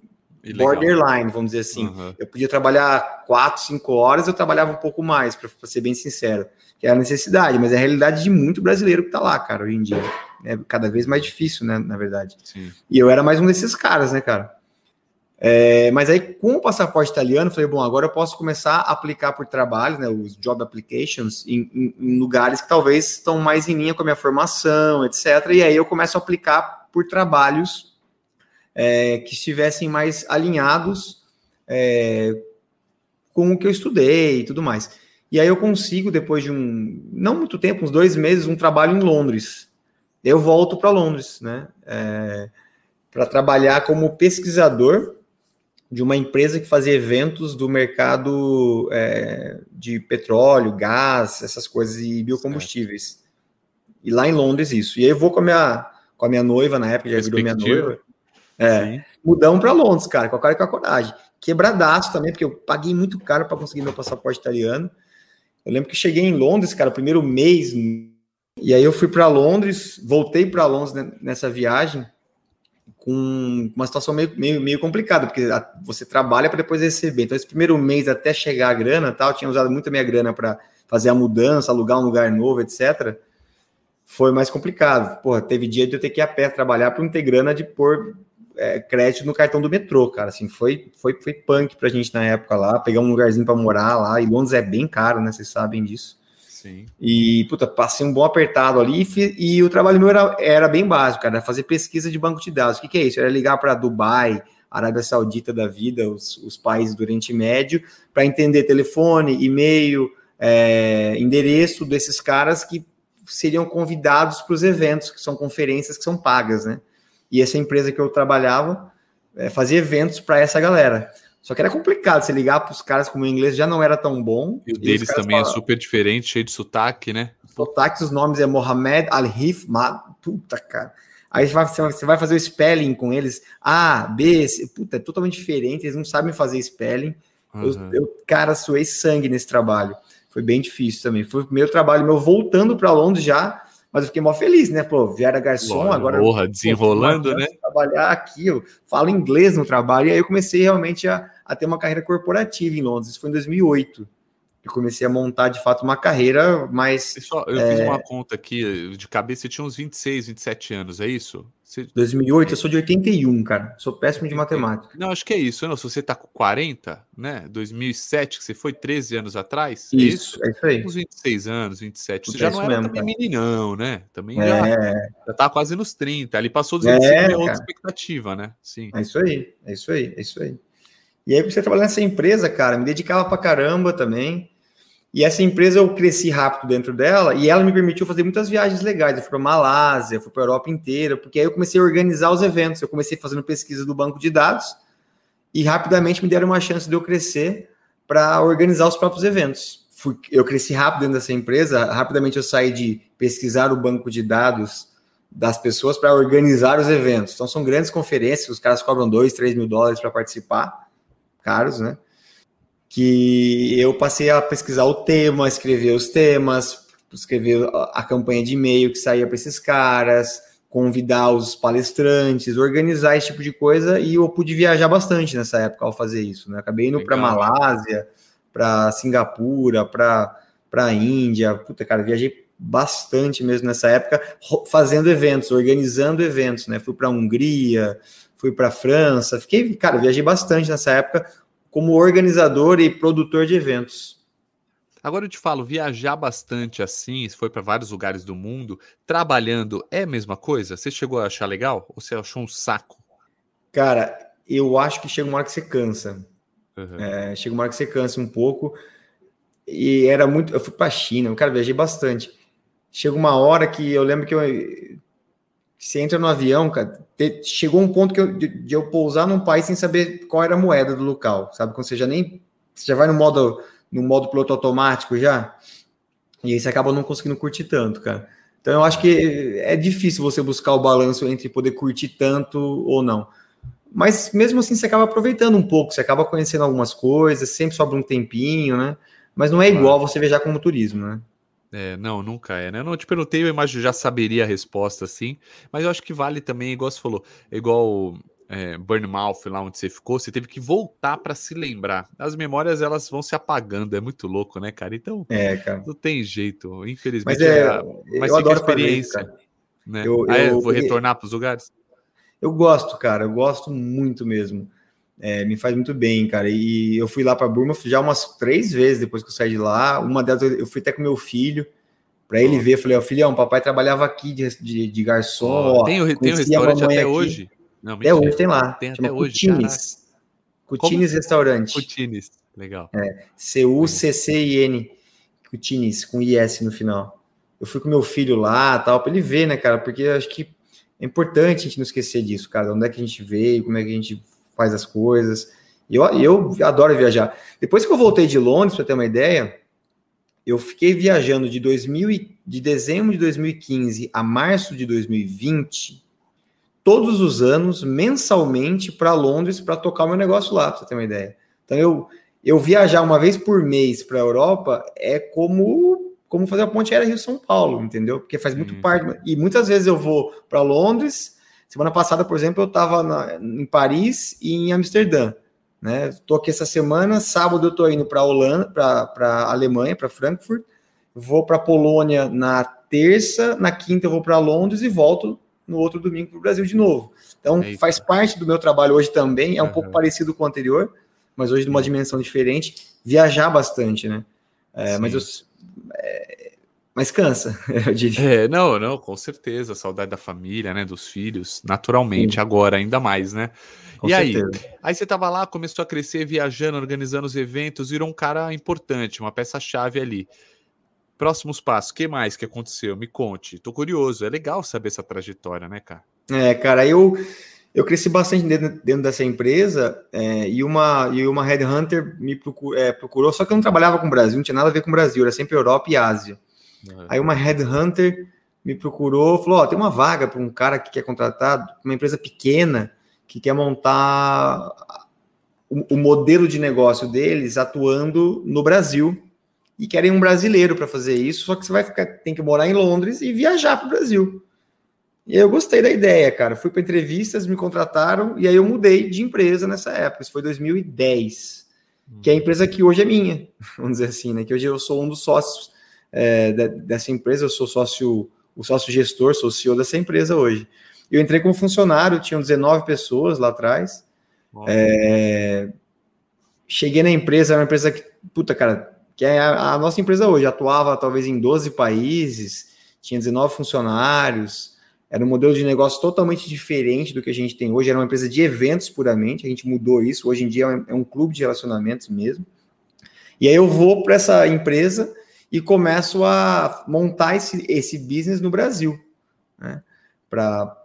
Ilegal. borderline, vamos dizer assim. Uhum. Eu podia trabalhar quatro, cinco horas, eu trabalhava um pouco mais, para ser bem sincero. Que é a necessidade, mas é a realidade de muito brasileiro que tá lá, cara, hoje em dia. É cada vez mais difícil, né, na verdade. Sim. E eu era mais um desses caras, né, cara? É, mas aí, com o passaporte italiano, falei, bom, agora eu posso começar a aplicar por trabalho, né, os job applications, em, em, em, lugares que talvez estão mais em linha com a minha formação, etc. E aí eu começo a aplicar por trabalhos é, que estivessem mais alinhados é, com o que eu estudei e tudo mais. E aí eu consigo, depois de um, não muito tempo, uns dois meses, um trabalho em Londres. Eu volto para Londres, né? É, para trabalhar como pesquisador de uma empresa que fazia eventos do mercado é, de petróleo, gás, essas coisas e biocombustíveis. Certo. E lá em Londres isso. E aí eu vou com a minha, com a minha noiva, na época já virou minha noiva. É, mudamos para Londres, cara, com a cara e com a coragem. Quebradaço também, porque eu paguei muito caro para conseguir meu passaporte italiano. Eu lembro que cheguei em Londres, cara, primeiro mês, e aí eu fui para Londres, voltei para Londres nessa viagem com uma situação meio, meio, meio complicada, porque você trabalha para depois receber. Então, esse primeiro mês até chegar a grana, tal, tinha usado muito a minha grana para fazer a mudança, alugar um lugar novo, etc. foi mais complicado. Porra, teve dia de eu ter que ir a pé trabalhar para não ter grana de pôr é, crédito no cartão do metrô, cara. Assim, foi, foi, foi punk pra gente na época lá, pegar um lugarzinho para morar lá. E Londres é bem caro, né? Vocês sabem disso. Sim. E, puta, passei um bom apertado ali e, e o trabalho meu era, era bem básico, cara. Fazer pesquisa de banco de dados. O que, que é isso? Era ligar para Dubai, Arábia Saudita da vida, os, os países do Oriente Médio, para entender telefone, e-mail, é, endereço desses caras que seriam convidados para os eventos, que são conferências que são pagas, né? E essa empresa que eu trabalhava é, fazia eventos para essa galera. Só que era complicado você ligar para os caras como o inglês já não era tão bom. E o deles também é falavam, é super diferente, cheio de sotaque, né? Sotaque, os nomes é Mohamed Al-Hif, puta cara. Aí você vai fazer o spelling com eles, A, B, C, puta, é totalmente diferente, eles não sabem fazer spelling. Uhum. Eu, eu, cara, suei sangue nesse trabalho. Foi bem difícil também. Foi o primeiro trabalho meu voltando para Londres já, mas eu fiquei mó feliz, né? Pô, Viera garçom, agora. Porra, desenrolando, né? Trabalhar aqui, eu falo inglês no trabalho, e aí eu comecei realmente a, a ter uma carreira corporativa em Londres. Isso foi em 2008 eu comecei a montar de fato uma carreira mais. Pessoal, eu é... fiz uma conta aqui de cabeça, você tinha uns 26, 27 anos, é isso? Você... 2008, eu sou de 81, cara. Sou péssimo de matemática. Não, acho que é isso. Não, se você tá com 40, né? 2007, que você foi 13 anos atrás. É isso, é isso, é isso aí. Uns 26 anos, 27. Você já não era mesmo, também cara. meninão, né? Também é... já, já tá quase nos 30. Ali passou dos 25 é, é outra expectativa, né? Sim. É isso aí, é isso aí, é isso aí. E aí, você trabalhar nessa empresa, cara, me dedicava pra caramba também. E essa empresa eu cresci rápido dentro dela e ela me permitiu fazer muitas viagens legais. Eu fui para Malásia, fui para a Europa inteira, porque aí eu comecei a organizar os eventos. Eu comecei fazendo pesquisa do banco de dados e rapidamente me deram uma chance de eu crescer para organizar os próprios eventos. Fui, eu cresci rápido dentro dessa empresa, rapidamente eu saí de pesquisar o banco de dados das pessoas para organizar os eventos. Então são grandes conferências, os caras cobram 2, 3 mil dólares para participar, caros, né? que eu passei a pesquisar o tema, escrever os temas, escrever a campanha de e-mail que saía para esses caras, convidar os palestrantes, organizar esse tipo de coisa e eu pude viajar bastante nessa época ao fazer isso, né? Acabei indo para Malásia, para Singapura, para para Índia, puta cara, viajei bastante mesmo nessa época fazendo eventos, organizando eventos, né? Fui para Hungria, fui para França, fiquei, cara, viajei bastante nessa época como organizador e produtor de eventos. Agora eu te falo, viajar bastante assim, foi para vários lugares do mundo, trabalhando é a mesma coisa? Você chegou a achar legal ou você achou um saco? Cara, eu acho que chega uma hora que você cansa. Uhum. É, chega uma hora que você cansa um pouco. E era muito. Eu fui para a China, cara, viajei bastante. Chega uma hora que eu lembro que eu você entra no avião, cara, chegou um ponto que eu, de, de, eu pousar num país sem saber qual era a moeda do local, sabe? Quando você já nem você já vai no modo no modo piloto automático já, e aí você acaba não conseguindo curtir tanto, cara. Então eu acho que é difícil você buscar o balanço entre poder curtir tanto ou não. Mas mesmo assim você acaba aproveitando um pouco, você acaba conhecendo algumas coisas, sempre sobra um tempinho, né? Mas não é igual você viajar como turismo, né? É, não, nunca é, né? Eu não te perguntei, eu imagino já saberia a resposta, assim, mas eu acho que vale também, igual você falou, igual é, Burnmouth, lá onde você ficou, você teve que voltar para se lembrar. As memórias, elas vão se apagando, é muito louco, né, cara? Então, é, cara. não tem jeito, infelizmente. Mas, é, é mas eu adoro a experiência. Fazer, né? eu, ah, é? Vou retornar para os lugares? Eu gosto, cara, eu gosto muito mesmo. É, me faz muito bem, cara. E eu fui lá para Burma já umas três vezes depois que eu saí de lá. Uma delas eu fui até com meu filho para ele oh. ver. Falei, ó, filhão, papai trabalhava aqui de, de, de garçom. Oh, ó, tem, tem um restaurante até aqui. hoje? Não, até hoje tem lá. Tem até hoje. Cutines. Cutines Restaurante. Cutines, legal. É, C-U-C-C-I-N. Cutines, com I-S no final. Eu fui com meu filho lá, tal, para ele ver, né, cara? Porque eu acho que é importante a gente não esquecer disso, cara. Onde é que a gente veio, como é que a gente faz as coisas. E eu, eu adoro viajar. Depois que eu voltei de Londres, para ter uma ideia, eu fiquei viajando de, 2000 e, de dezembro de 2015 a março de 2020, todos os anos, mensalmente, para Londres para tocar o meu negócio lá, para você ter uma ideia. Então, eu, eu viajar uma vez por mês para a Europa é como como fazer a ponte aérea Rio-São Paulo, entendeu? Porque faz muito hum. parte. E muitas vezes eu vou para Londres Semana passada, por exemplo, eu estava em Paris e em Amsterdã. Né? Estou aqui essa semana, sábado eu estou indo para Holanda, para a Alemanha, para Frankfurt. Vou para a Polônia na terça, na quinta eu vou para Londres e volto no outro domingo para o Brasil de novo. Então, Eita. faz parte do meu trabalho hoje também, é um uhum. pouco parecido com o anterior, mas hoje numa dimensão diferente, viajar bastante, né? É, mas eu, é, mas cansa, eu diria. É, não, não, com certeza. Saudade da família, né? Dos filhos, naturalmente, Sim. agora, ainda mais, né? Com e certeza. aí? Aí você tava lá, começou a crescer, viajando, organizando os eventos, virou um cara importante, uma peça-chave ali. Próximos passos, o que mais que aconteceu? Me conte. Tô curioso. É legal saber essa trajetória, né, cara? É, cara, eu eu cresci bastante dentro, dentro dessa empresa é, e uma e uma headhunter me procurou, é, procurou, só que eu não trabalhava com o Brasil, não tinha nada a ver com o Brasil, era sempre Europa e Ásia. Uhum. Aí uma headhunter me procurou, falou: oh, tem uma vaga para um cara que quer contratar uma empresa pequena que quer montar o, o, modelo de negócio deles atuando no Brasil e querem um brasileiro para fazer isso, só que você vai ficar, tem que morar em Londres e viajar para o Brasil. E eu gostei da ideia, cara. Fui para entrevistas, me contrataram e aí eu mudei de empresa nessa época. Isso foi 2010, que é a empresa que hoje é minha, vamos dizer assim, né? Que hoje eu sou um dos sócios é, dessa empresa, eu sou sócio, o sócio gestor, sou CEO dessa empresa hoje. Eu entrei como funcionário, tinham 19 pessoas lá atrás. É, cheguei na empresa, era uma empresa que, puta, cara, que é a, a, nossa empresa hoje, atuava talvez em 12 países, tinha 19 funcionários, era um modelo de negócio totalmente diferente do que a gente tem hoje, era uma empresa de eventos puramente, a gente mudou isso, hoje em dia é um, é um clube de relacionamentos mesmo. E aí eu vou para essa empresa e começo a montar esse, esse business no Brasil, né? Para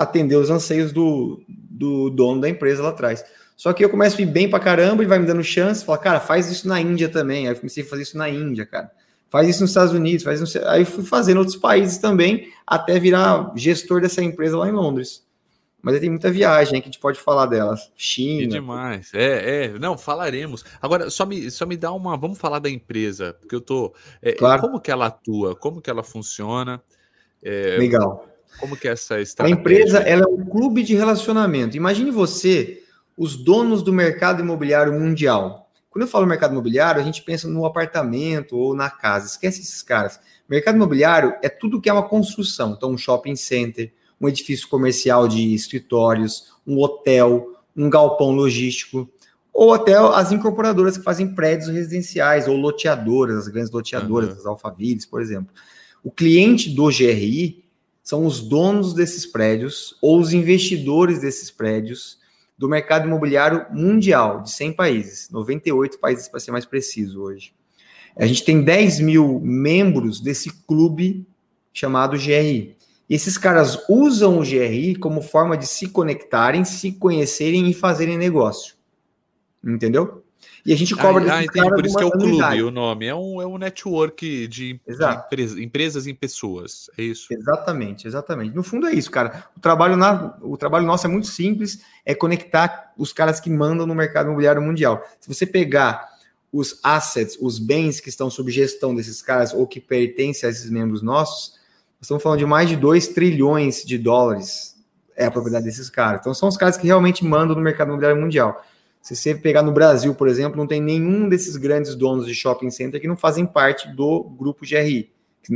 atender os anseios do, do dono da empresa lá atrás. Só que eu começo a ir bem para caramba e vai me dando chance, fala, cara, faz isso na Índia também. Aí eu comecei a fazer isso na Índia, cara. Faz isso nos Estados Unidos, faz isso. Aí fui fazendo outros países também, até virar gestor dessa empresa lá em Londres. Mas tem muita viagem que a gente pode falar delas. China. Que demais. É, é. Não, falaremos. Agora, só me, só me dá uma. Vamos falar da empresa, porque eu tô. É, claro. Como que ela atua? Como que ela funciona? É, Legal. Como que é essa estratégia? A empresa ela é um clube de relacionamento. Imagine você, os donos do mercado imobiliário mundial. Quando eu falo mercado imobiliário, a gente pensa no apartamento ou na casa. Esquece esses caras. Mercado imobiliário é tudo que é uma construção. Então, um shopping center, um edifício comercial de escritórios, um hotel, um galpão logístico, ou até as incorporadoras que fazem prédios residenciais, ou loteadoras, as grandes loteadoras, uhum. as Alphavilles, por exemplo. O cliente do GRI são os donos desses prédios ou os investidores desses prédios do mercado imobiliário mundial, de 100 países, 98 países para ser mais preciso hoje. A gente tem 10 mil membros desse clube chamado GRI. E esses caras usam o GRI como forma de se conectarem, se conhecerem e fazerem negócio. Entendeu? E a gente cobra ah, ah entendi, por isso que é o clube, o nome. É um, é um network de, de empresa, empresas em pessoas. É isso. Exatamente, exatamente. No fundo é isso, cara. O trabalho, na, o trabalho nosso é muito simples, é conectar os caras que mandam no mercado imobiliário mundial. Se você pegar os assets, os bens que estão sob gestão desses caras ou que pertencem a esses membros nossos, estamos falando de mais de 2 trilhões de dólares é a propriedade desses caras. Então são os caras que realmente mandam no mercado imobiliário mundial. Se você pegar no Brasil, por exemplo, não tem nenhum desses grandes donos de shopping center que não fazem parte do grupo GRI,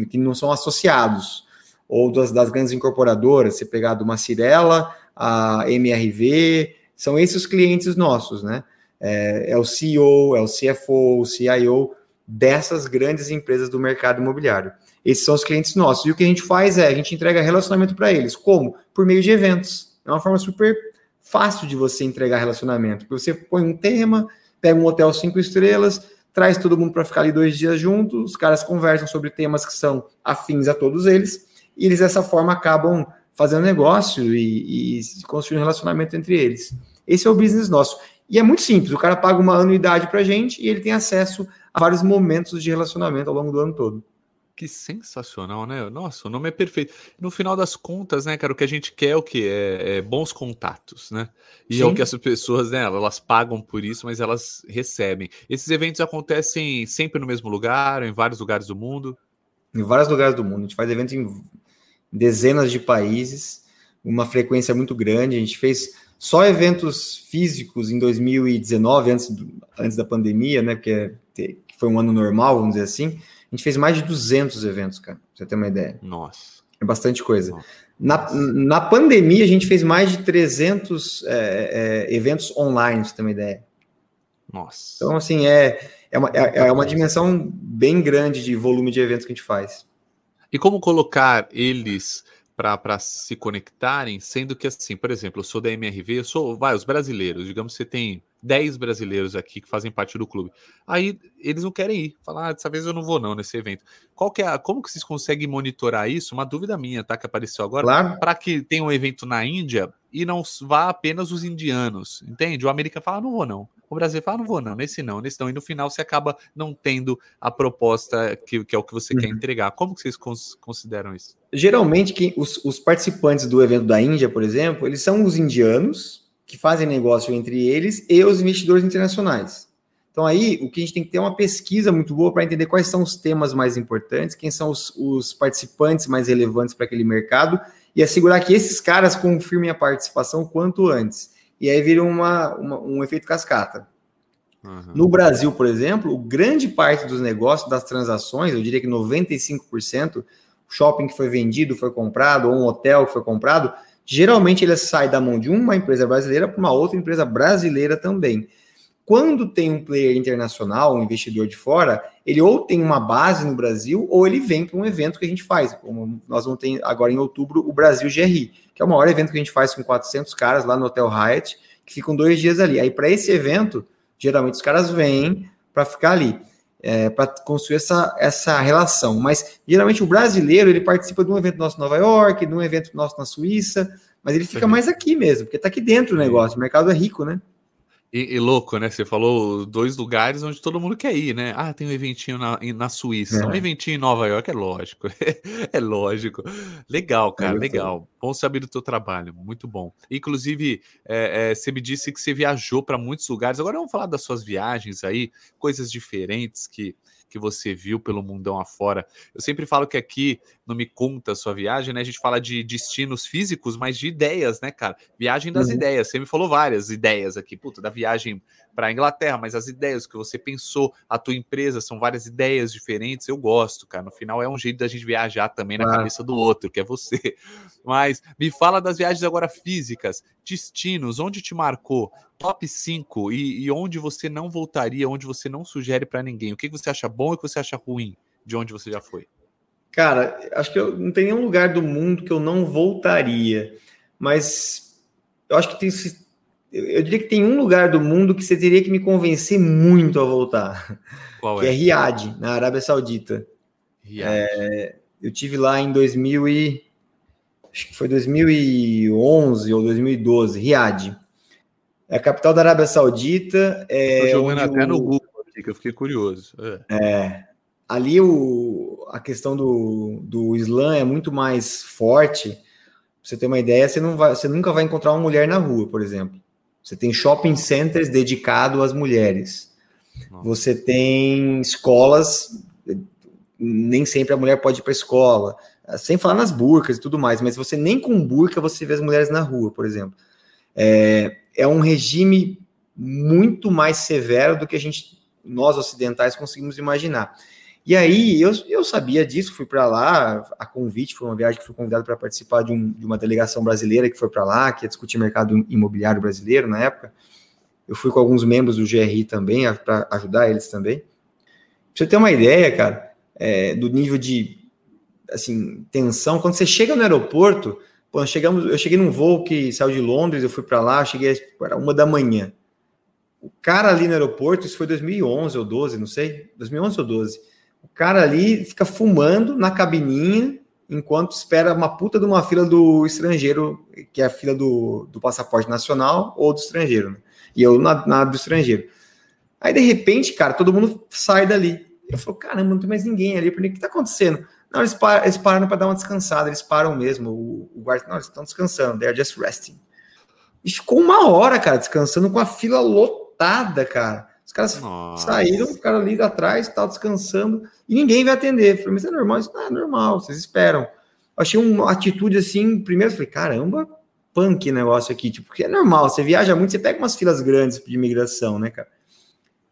que, não são associados, ou das, das grandes incorporadoras, você pegar do uma Cirela, a MRV, são esses os clientes nossos, né? É, é o CEO, é o CFO, o CIO dessas grandes empresas do mercado imobiliário. Esses são os clientes nossos. E o que a gente faz é, a gente entrega relacionamento para eles. Como? Por meio de eventos. É uma forma super fácil de você entregar relacionamento. Você põe um tema, pega um hotel cinco estrelas, traz todo mundo para ficar ali dois dias juntos, os caras conversam sobre temas que são afins a todos eles, e eles dessa forma acabam fazendo negócio e, e construindo um relacionamento entre eles. Esse é o business nosso. E é muito simples, o cara paga uma anuidade para a gente e ele tem acesso a vários momentos de relacionamento ao longo do ano todo. Que sensacional, né? Nossa, o nome é perfeito. No final das contas, né, cara, o que a gente quer é o que é, é, bons contatos, né? E Sim. é o que as pessoas, né, elas pagam por isso, mas elas recebem. Esses eventos acontecem sempre no mesmo lugar, em vários lugares do mundo? Em vários lugares do mundo. A gente faz eventos em dezenas de países, uma frequência muito grande. A gente fez só eventos físicos em 2019, antes, do, antes da pandemia, né? Porque foi um ano normal, vamos dizer assim A gente fez mais de 200 eventos, cara, pra você ter uma ideia. Nossa. É bastante coisa. Na, na pandemia, a gente fez mais de 300 é, é, eventos online, pra você ter uma ideia. Nossa. Então, assim, é, é, uma, é, é uma dimensão bem grande de volume de eventos que a gente faz. E como colocar eles para se conectarem, sendo que assim, por exemplo, eu sou da MRV, eu sou, vai, os brasileiros, digamos que você tem 10 brasileiros aqui que fazem parte do clube. Aí eles não querem ir, falar, ah, dessa vez eu não vou não nesse evento. Qual que é a, como que vocês conseguem monitorar isso? Uma dúvida minha, tá, que apareceu agora, claro. para que tenha um evento na Índia e não vá apenas os indianos, entende? O americano fala, ah, não vou não. O Brasil fala, ah, não vou não, nesse não, nesse não. E no final você acaba não tendo a proposta que, que é o que você uhum. quer entregar. Como que vocês cons consideram isso? Geralmente, quem, os, os participantes do evento da Índia, por exemplo, eles são os indianos que fazem negócio entre eles e os investidores internacionais. Então aí o que a gente tem que ter é uma pesquisa muito boa para entender quais são os temas mais importantes, quem são os, os participantes mais relevantes para aquele mercado e assegurar que esses caras confirmem a participação quanto antes. E aí vira uma, uma um efeito cascata. Uhum. No Brasil, por exemplo, grande parte dos negócios, das transações, eu diria que 95%, shopping que foi vendido, foi comprado, ou um hotel que foi comprado, geralmente ele sai da mão de uma empresa brasileira para uma outra empresa brasileira também. Quando tem um player internacional, um investidor de fora, ele ou tem uma base no Brasil ou ele vem para um evento que a gente faz. Como nós vamos ter agora em outubro o Brasil GRI, que é o maior evento que a gente faz com 400 caras lá no Hotel Hyatt, que ficam dois dias ali. Aí para esse evento, geralmente os caras vêm para ficar ali. É, para construir essa, essa relação. Mas geralmente o brasileiro ele participa de um evento nosso em Nova York, de um evento nosso na Suíça, mas ele fica mais aqui mesmo, porque está aqui dentro o negócio. O mercado é rico, né? E, e, louco, né? Você falou dois lugares onde todo mundo quer ir, né? Ah, tem um eventinho na, na Suíça, é. um eventinho em Nova York, é lógico. é lógico. Legal, cara, é legal. Bom saber do teu trabalho, muito bom. Inclusive, é, é, você me disse que você viajou para muitos lugares. Agora vamos falar das suas viagens aí, coisas diferentes que que você viu pelo mundão afora. Eu sempre falo que aqui não me conta sua viagem, né? A gente fala de destinos físicos, mas de ideias, né, cara? Viagem das uhum. ideias. Você me falou várias ideias aqui, puta, da viagem para a Inglaterra, mas as ideias que você pensou, a tua empresa, são várias ideias diferentes. Eu gosto, cara. No final é um jeito da gente viajar também na ah. cabeça do outro, que é você. Mas me fala das viagens agora físicas, destinos, onde te marcou, top 5 e, e onde você não voltaria, onde você não sugere para ninguém. O que você acha bom e o que você acha ruim de onde você já foi? Cara, acho que eu, não tem nenhum lugar do mundo que eu não voltaria, mas eu acho que tem eu diria que tem um lugar do mundo que você teria que me convencer muito a voltar. Qual que é? é Riad, na Arábia Saudita. É, eu tive lá em 2000 e acho que foi 2011 ou 2012, Riad. É a capital da Arábia Saudita. É Estou jogando até o... no Google aqui, que eu fiquei curioso. É. é ali o, a questão do, do Islã é muito mais forte. Pra você ter uma ideia, você, não vai, você nunca vai encontrar uma mulher na rua, por exemplo. Você tem shopping centers dedicado às mulheres. Você tem escolas, nem sempre a mulher pode ir para a escola, sem falar nas burcas e tudo mais, mas você nem com burca você vê as mulheres na rua, por exemplo. É, é um regime muito mais severo do que a gente, nós ocidentais, conseguimos imaginar. E aí eu, eu sabia disso, fui para lá, a convite, foi uma viagem que fui convidado para participar de, um, de, uma delegação brasileira que foi para lá, que ia discutir mercado imobiliário brasileiro na época. Eu fui com alguns membros do GRI também, para ajudar eles também. Pra você ter uma ideia, cara, é, do nível de assim, tensão, quando você chega no aeroporto, quando chegamos, eu cheguei num voo que saiu de Londres, eu fui para lá, cheguei era uma da manhã. O cara ali no aeroporto, isso foi 2011 ou 12, não sei, 2011 ou 12 o cara ali fica fumando na cabininha enquanto espera uma puta de uma fila do estrangeiro, que é a fila do, do passaporte nacional ou do estrangeiro, né? E eu na, na do estrangeiro. Aí, de repente, cara, todo mundo sai dali. Eu falo, caramba, não tem mais ninguém ali. O que tá acontecendo? Não, eles, par eles pararam para dar uma descansada, eles param mesmo. O, o guarda, não, eles estão descansando, they are just resting. E ficou uma hora, cara, descansando com a fila lotada, cara. Os caras Nossa. saíram, ficaram ali atrás, tal, descansando, e ninguém vai atender. Falei, mas é normal? Isso não é normal, vocês esperam. Achei uma atitude assim, primeiro falei, caramba, punk negócio aqui, tipo, porque é normal, você viaja muito, você pega umas filas grandes de imigração, né, cara?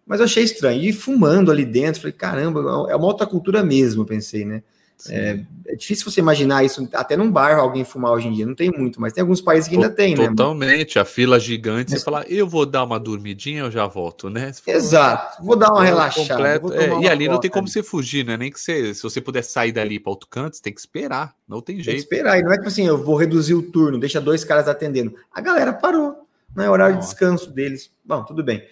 Mas eu achei estranho. E fumando ali dentro, falei, caramba, é uma outra cultura mesmo, pensei, né? É, é, difícil você imaginar isso, até num bar alguém fumar hoje em dia, não tem muito, mas tem alguns países que ainda tem, né? Totalmente, a fila gigante, você fala, eu vou dar uma dormidinha, eu já volto, né? Fala, Exato, vou dar uma relaxada. É, e ali não tem como você fugir, né? Nem que você, se você puder sair dali para outro canto, você tem que esperar, não tem jeito. Tem que esperar, e não é que assim, eu vou reduzir o turno, deixa dois caras atendendo. A galera parou, não é horário Nossa. de descanso deles. Bom, tudo bem.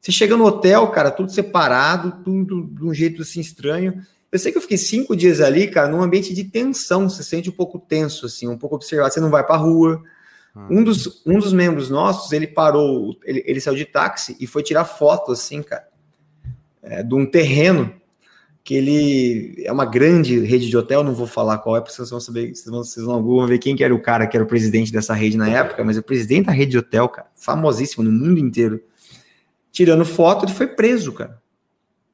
Você chega no hotel, cara, tudo separado, tudo de um jeito assim estranho. Eu sei que eu fiquei cinco dias ali, cara, num ambiente de tensão. Você sente um pouco tenso, assim, um pouco observado. Você não vai para rua. Ah. Um, dos, um dos membros nossos, ele parou, ele, ele saiu de táxi e foi tirar foto, assim, cara, é, de um terreno que ele é uma grande rede de hotel, não vou falar qual é, porque vocês vão saber, vocês vão, vocês vão ver quem que era o cara que era o presidente dessa rede na época, mas o presidente da rede de hotel, cara, famosíssimo no mundo inteiro, tirando foto, ele foi preso, cara.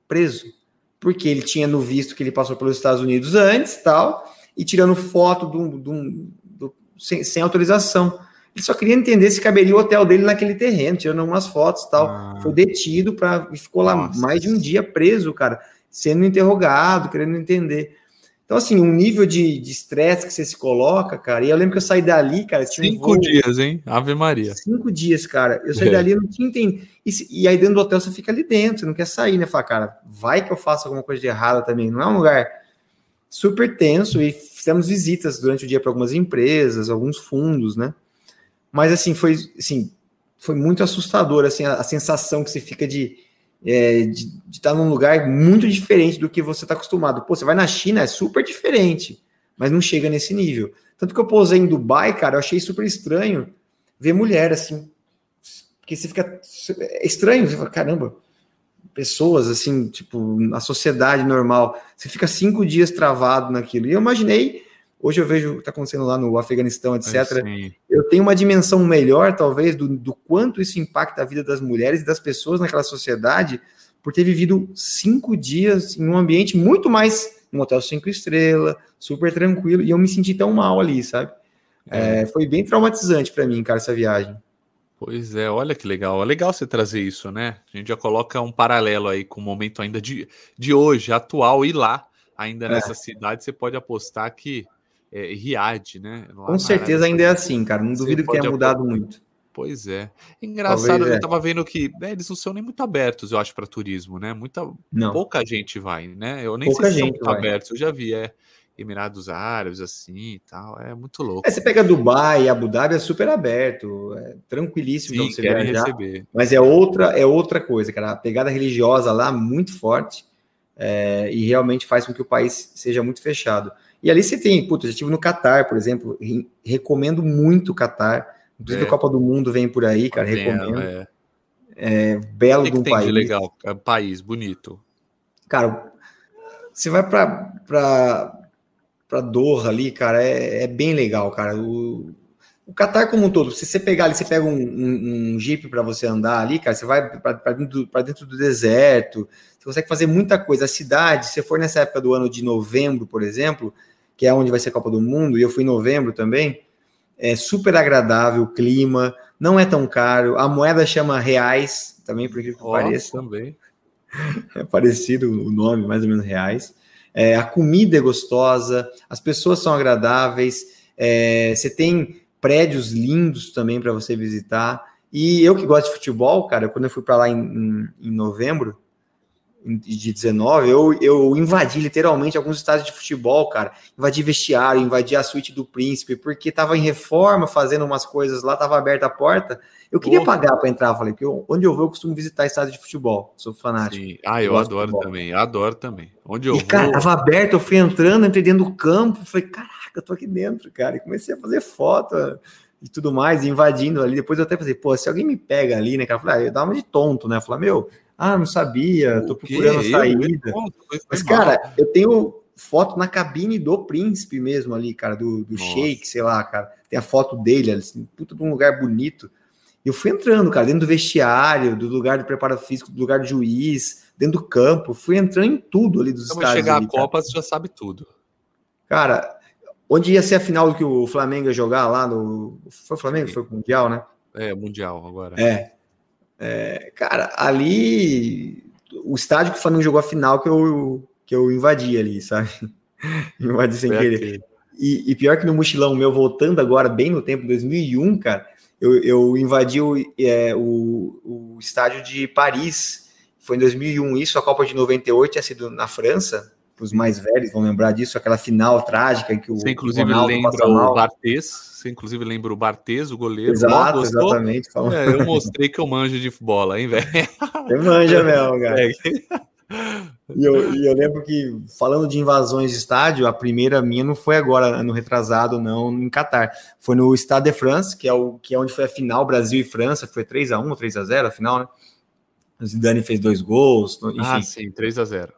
Preso porque ele tinha no visto que ele passou pelos Estados Unidos antes tal, e tirando foto do, do, do, sem, sem, autorização. Ele só queria entender se caberia o hotel dele naquele terreno, tirando algumas fotos tal. Ah. Foi detido para e ficou lá Nossa. mais de um dia preso, cara, sendo interrogado, querendo entender. Então, assim, um nível de estresse que você se coloca, cara. E eu lembro que eu saí dali, cara. Cinco um dias, hein? Ave Maria. Cinco dias, cara. Eu saí é. dali, não tinha entendido. E, e, aí dentro do hotel você fica ali dentro, você não quer sair, né? Fala, cara, vai que eu faço alguma coisa de errada também. Não é um lugar super tenso e fizemos visitas durante o dia para algumas empresas, alguns fundos, né? Mas assim, foi assim, foi muito assustador assim, a, a sensação que você fica de é, de, estar num lugar muito diferente do que você está acostumado. Pô, você vai na China, é super diferente, mas não chega nesse nível. Tanto que eu pousei em Dubai, cara, eu achei super estranho ver mulher assim. Porque você fica. É estranho, você fala, caramba, pessoas assim, tipo, na sociedade normal, você fica cinco dias travado naquilo. E eu imaginei Hoje eu vejo o que está acontecendo lá no Afeganistão, etc. Eu tenho uma dimensão melhor, talvez, do, do, quanto isso impacta a vida das mulheres e das pessoas naquela sociedade, por ter vivido cinco dias em um ambiente muito mais um hotel cinco estrelas, super tranquilo, e eu me senti tão mal ali, sabe? É. É, foi bem traumatizante para mim, cara, essa viagem. Pois é, olha que legal. É legal você trazer isso, né? A gente já coloca um paralelo aí com o momento ainda de, de hoje, atual, e lá, ainda é. nessa cidade, você pode apostar que é, Riad, né? Lá Com certeza ainda é assim, cara. Não duvido que tenha mudado muito. Pois é. Engraçado, Talvez, eu é. tava vendo que né, eles não são nem muito abertos, eu acho, para turismo, né? Muita, não. pouca gente vai, né? Eu nem pouca sei se são muito vai. abertos, eu já vi, é. Emirados Árabes, assim e tal, é muito louco. É, você pega Dubai, Abu Dhabi é super aberto, é tranquilíssimo Sim, você viajar, receber. mas é outra, é outra coisa, cara. A pegada religiosa lá muito forte é, e realmente faz com que o país seja muito fechado. E ali você tem, putz, eu estive no Catar, por exemplo, recomendo muito o Catar. Inclusive é. a Copa do Mundo vem por aí, cara, recomendo. É, é belo que de um que país. legal, é país bonito. Cara, você vai para para Doha ali, cara, é, é, bem legal, cara. O, o Qatar como um todo, se você pegar ali, você pega um, um, um Jeep para você andar ali, cara, você vai para dentro, dentro do deserto, você consegue fazer muita coisa. A cidade, se for nessa época do ano de novembro, por exemplo, que é onde vai ser a Copa do Mundo, e eu fui em novembro também. É super agradável o clima, não é tão caro. A moeda chama reais, também, por que oh, pareça. Também. É parecido o nome, mais ou menos reais. É, a comida é gostosa, as pessoas são agradáveis, é, você tem prédios lindos também para você visitar. E eu que gosto de futebol, cara, quando eu fui para lá em, em, em novembro, de 19, eu, eu invadi literalmente alguns estádios de futebol, cara. Invadi vestiário, invadi a suíte do príncipe, porque tava em reforma, fazendo umas coisas lá, tava aberta a porta. Eu queria pagar para entrar, falei, porque eu, onde eu vou, eu costumo visitar estádio de futebol. Sou fanático. Sim. Ah, eu, eu adoro também, adoro também. Onde eu e, vou. Cara, tava aberto, eu fui entrando, entrei dentro do campo, falei, caraca, eu tô aqui dentro, cara. E comecei a fazer foto e tudo mais, invadindo ali. Depois eu até pensei, pô, se alguém me pega ali, né, cara? Eu falei, ah, eu dava uma de tonto, né? Eu falei, meu ah, não sabia, tô procurando saída. Mas, cara, eu tenho foto na cabine do príncipe mesmo ali, cara, do, do Sheik, sei lá, cara. Tem a foto dele, assim, puta de um lugar bonito. Eu fui entrando, cara, dentro do vestiário, do lugar de preparo físico, do lugar do juiz, dentro do campo, fui entrando em tudo ali dos Quando chegar ali, a Copa, você já sabe tudo. Cara, onde ia ser a final do que o Flamengo ia jogar lá no. Foi o Flamengo? Foi o Mundial, né? É, Mundial agora. É. É, cara, ali o estádio que o Flamengo jogou a final que eu, que eu invadi ali, sabe? invadi sem querer. E, e, pior que no mochilão meu, voltando agora, bem no tempo, 2001, cara, eu, eu invadi o, é, o, o estádio de Paris, foi em 2001, isso, a Copa de 98 tinha sido na França, os mais velhos vão lembrar disso, aquela final trágica que o. Você, inclusive, lembra o Bartes, você, inclusive, lembra o Bartes, o goleiro. Exato, exatamente. É, eu mostrei que eu manjo de bola, hein, velho? Você manja mesmo, cara. É. E eu, e eu, lembro que, falando de invasões de estádio, a primeira minha não foi agora, no retrasado, não, em Catar. Foi no Stade de France, que é, o, que é onde foi a final Brasil e França, foi 3x1 ou 3x0 a final, né? O Zidane fez dois gols. Enfim. Ah, sim, 3x0.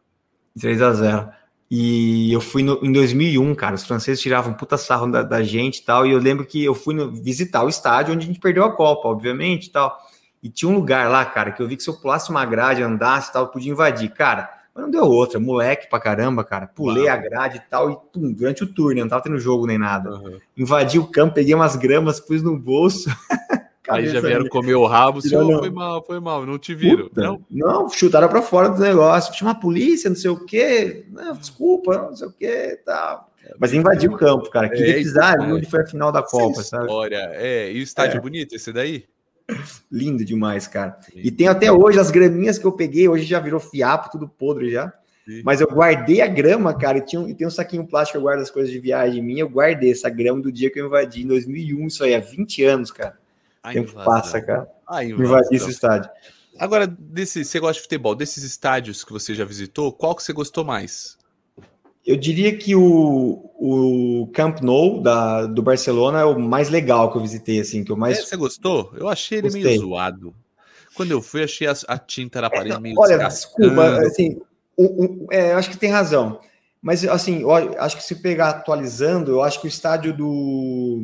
3 a 0 E eu fui no, em 2001, cara. Os franceses tiravam puta sarro da, da gente e tal. E eu lembro que eu fui no, visitar o estádio onde a gente perdeu a Copa, obviamente e tal. E tinha um lugar lá, cara, que eu vi que se eu pulasse uma grade, andasse e tal, eu podia invadir. Cara, mas não deu outra. Moleque pra caramba, cara. Pulei a grade e tal. E pum, durante o turno, não tava tendo jogo nem nada. Uhum. Invadi o campo, peguei umas gramas, pus no bolso. Aí já vieram comer o rabo, não. foi mal, foi mal, não te viram. não? não, chutaram para fora do negócio, chama a polícia, não sei o quê, não, desculpa, não sei o quê, tal. Mas invadiu o campo, cara. Queria é, pisar é, onde foi a final da Copa, Essa sabe? História, é. E o estádio é. bonito, esse daí? Lindo demais, cara. Sim. E tem até hoje as graminhas que eu peguei, hoje já virou fiapo, tudo podre já. Sim. Mas eu guardei a grama, cara, e, tinha, e tem um saquinho plástico que eu guardo as coisas de viagem minha, eu guardei essa grama do dia que eu invadi em 2001, isso aí, há 20 anos, cara. O tempo passa, cara. Invadir esse estádio. Agora, desse, você gosta de futebol? Desses estádios que você já visitou, qual que você gostou mais? Eu diria que o, o Camp Nou da, do Barcelona é o mais legal que eu visitei, assim, que eu mais. É, você gostou? Eu achei ele Gostei. meio zoado. Quando eu fui, achei a, a tinta na parede é, meio Olha, desculpa, assim, o, o, é, acho que tem razão. Mas, assim, eu acho que se pegar atualizando, eu acho que o estádio do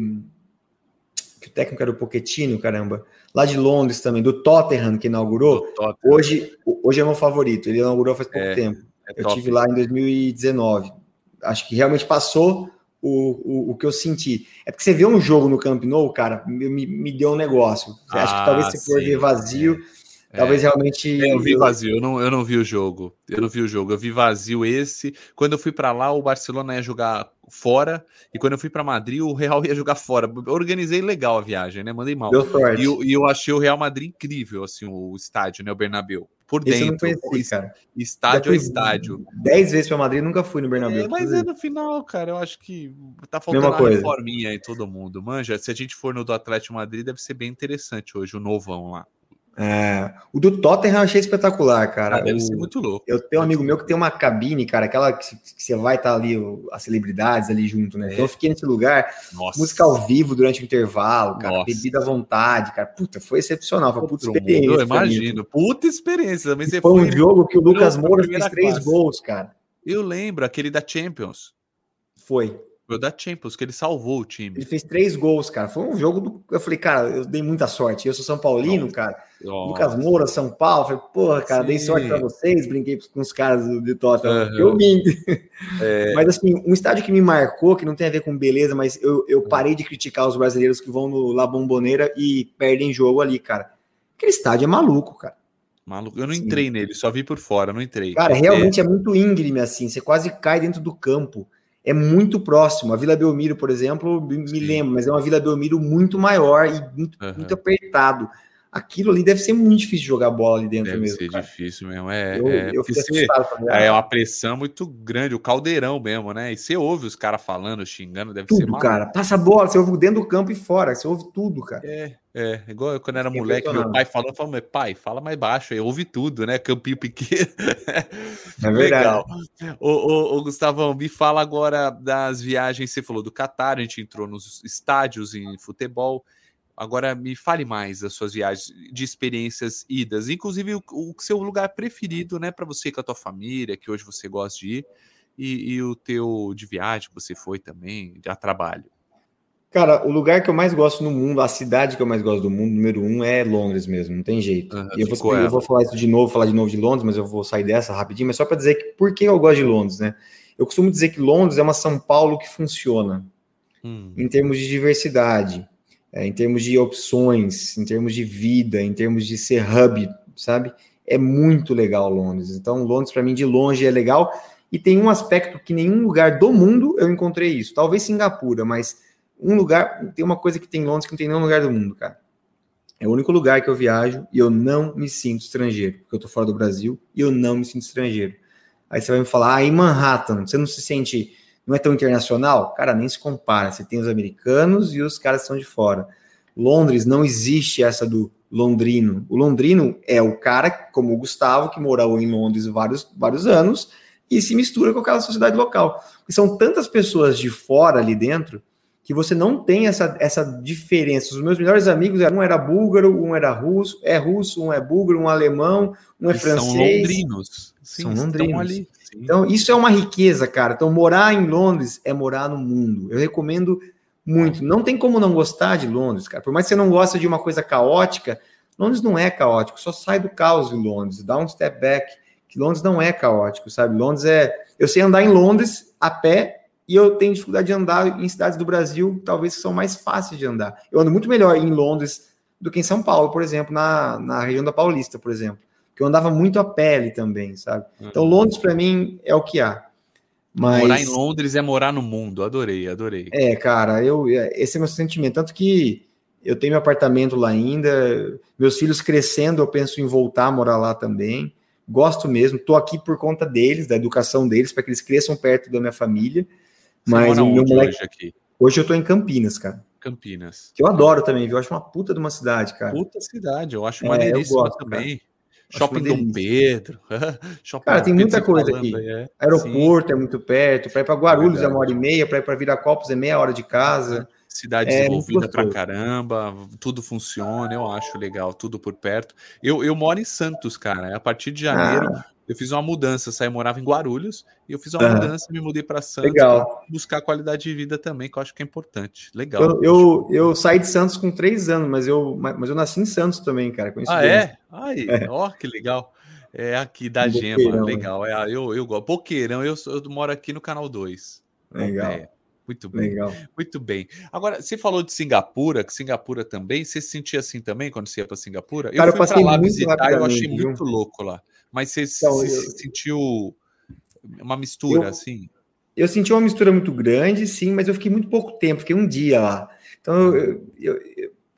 que o técnico era o Pochettino, caramba, lá de Londres também, do Tottenham, que inaugurou, Tottenham. hoje, hoje é meu favorito, ele inaugurou faz pouco é, tempo. É eu tive lá em 2019. Acho que realmente passou o, o, o que eu senti. É porque você vê um jogo no Camp Nou, cara, me, me deu um negócio. Ah, acho que talvez se for ver vazio, é. Talvez realmente. É, eu vi vazio, eu não, eu não vi o jogo. Eu não vi o jogo, eu vi vazio esse. Quando eu fui para lá, o Barcelona ia jogar fora, e quando eu fui para Madrid, o Real ia jogar fora. Eu organizei legal a viagem, né? Mandei mal. Deu sorte. E, eu, e eu achei o Real Madrid incrível, assim, o estádio, né? O Bernabéu. Por Esse dentro. Eu não conheci, cara. Estádio a estádio. Dez vezes para Madrid, nunca fui no Bernabéu. É, mas é no final, cara, eu acho que tá faltando Mesma uma coisa. reforminha aí todo mundo. Manja, se a gente for no do Atlético Madrid, deve ser bem interessante hoje, o novão lá. É, o do Tottenham eu achei espetacular, cara. Ah, deve o, ser muito louco. Eu tenho um amigo meu que tem uma cabine, cara, aquela que, que você vai estar tá ali, as celebridades ali junto, né? É. Então eu fiquei nesse lugar, Nossa. música ao vivo durante o intervalo, cara, Nossa. bebida à vontade, cara. Puta, foi excepcional, foi puta experiência. Eu imagino, puta experiência. Também você foi, foi um jogo que o Lucas Moura fez três classe. gols, cara. Eu lembro, aquele da Champions. Foi. Foi o da Champions, que ele salvou o time. Ele fez três gols, cara. Foi um jogo do. Eu falei, cara, eu dei muita sorte. Eu sou São Paulino, Nossa. cara. Nossa. Lucas Moura, São Paulo. Falei, porra, cara, Sim. dei sorte para vocês. Brinquei com os caras do Tottenham. Uhum. Eu vim. É... Mas, assim, um estádio que me marcou, que não tem a ver com beleza, mas eu, eu uhum. parei de criticar os brasileiros que vão no La Bombonera e perdem jogo ali, cara. Aquele estádio é maluco, cara. Maluco. Eu não Sim. entrei nele, só vi por fora, não entrei. Cara, realmente é... é muito íngreme, assim. Você quase cai dentro do campo é muito próximo. A Vila Belmiro, por exemplo, me Sim. lembro, mas é uma Vila Belmiro muito maior e muito, uhum. muito apertado. Aquilo ali deve ser muito difícil jogar bola ali dentro deve mesmo. Deve ser cara. difícil mesmo. É, eu, é, eu ser, é uma pressão muito grande, o caldeirão mesmo, né? E você ouve os caras falando, xingando, deve tudo, ser maluco. cara. Passa a bola, você ouve dentro do campo e fora, você ouve tudo, cara. É, é, igual eu, quando era moleque, meu pai falando, falando, pai, fala mais baixo, aí ouve tudo, né? Campinho pequeno. É verdade. Ô, ô, ô, Gustavão, me fala agora das viagens, você falou do Catar, a gente entrou nos estádios em futebol. Agora me fale mais das suas viagens, de experiências idas, inclusive o, o seu lugar preferido, né, para você com a tua família, que hoje você gosta de ir, e, e o teu de viagem que você foi também, a trabalho. Cara, o lugar que eu mais gosto no mundo, a cidade que eu mais gosto do mundo, número um, é Londres mesmo, não tem jeito. Uhum, eu, vou, eu, vou, falar isso de novo, falar de novo de Londres, mas eu vou sair dessa rapidinho, mas só para dizer que por que eu gosto de Londres, né? Eu costumo dizer que Londres é uma São Paulo que funciona hum. em termos de diversidade. é, em termos de opções, em termos de vida, em termos de ser hub, sabe? É muito legal Londres. Então, Londres, para mim, de longe é legal. E tem um aspecto que nenhum lugar do mundo eu encontrei isso. Talvez Singapura, mas um lugar, tem uma coisa que tem em Londres que não tem nenhum lugar do mundo, cara. É o único lugar que eu viajo e eu não me sinto estrangeiro, porque eu tô fora do Brasil e eu não me sinto estrangeiro. Aí você vai me falar, ah, em Manhattan, você não se sente, não é tão internacional? Cara, nem se compara. Você tem os americanos e os caras são de fora. Londres não existe essa do londrino. O londrino é o cara, como o Gustavo, que morou em Londres vários, vários anos e se mistura com aquela sociedade local. E são tantas pessoas de fora ali dentro que você não tem essa, essa diferença. Os meus melhores amigos, um era búlgaro, um era russo, é russo, um é búlgaro, um alemão, um é Eles francês. São londrinos. Sim, são londrinos. Ali, então, isso é uma riqueza, cara. Então, morar em Londres é morar no mundo. Eu recomendo muito. Não tem como não gostar de Londres, cara. Por mais que você não goste de uma coisa caótica, Londres não é caótico. Só sai do caos em Londres. Dá um step back. Que Londres não é caótico, sabe? Londres é. Eu sei andar em Londres a pé e eu tenho dificuldade de andar em cidades do Brasil, talvez que são mais fáceis de andar. Eu ando muito melhor em Londres do que em São Paulo, por exemplo, na, na região da Paulista, por exemplo. Porque eu andava muito a pele também, sabe? Então, uhum. Londres, para mim, é o que há. Mas... Morar em Londres é morar no mundo. Adorei, adorei. É, cara, eu, esse é meu sentimento. Tanto que eu tenho meu apartamento lá ainda, meus filhos crescendo, eu penso em voltar a morar lá também. Gosto mesmo, tô aqui por conta deles, da educação deles, para que eles cresçam perto da minha família. Mas o meu moleque. Hoje, aqui? hoje eu tô em Campinas, cara. Campinas. Que eu adoro também, viu? Eu acho uma puta de uma cidade, cara. Puta cidade, eu acho é, maneiríssima eu gosto, também. Cara. Shopping Dom Pedro. Shopping cara, tem muita coisa aqui. É. Aeroporto Sim. é muito perto. Para ir para Guarulhos é, é uma hora e meia. Para ir para Viracopos é meia hora de casa. Cidade é, desenvolvida pra caramba, tudo funciona, eu acho legal, tudo por perto. Eu, eu moro em Santos, cara. A partir de janeiro, ah. Eu fiz uma mudança, saí, morava em Guarulhos, e eu fiz uma uhum. mudança, me mudei para Santos para buscar qualidade de vida também, que eu acho que é importante. Legal. Eu, eu, eu, saí de Santos com três anos, mas eu, mas eu nasci em Santos também, cara. Ah, é? Aí, é. ó, que legal. É aqui da Gema, legal. É, eu, eu gosto. Boqueirão, eu, eu moro aqui no canal 2. Legal. É. Muito bem. Legal. Muito bem. Agora, você falou de Singapura, que Singapura também, você se sentia assim também quando você ia para Singapura? Cara, eu fui para lá visitar e eu achei muito louco lá. Mas você, então, você eu, sentiu uma mistura, eu, assim? Eu senti uma mistura muito grande, sim, mas eu fiquei muito pouco tempo, fiquei um dia lá. Então eu, eu,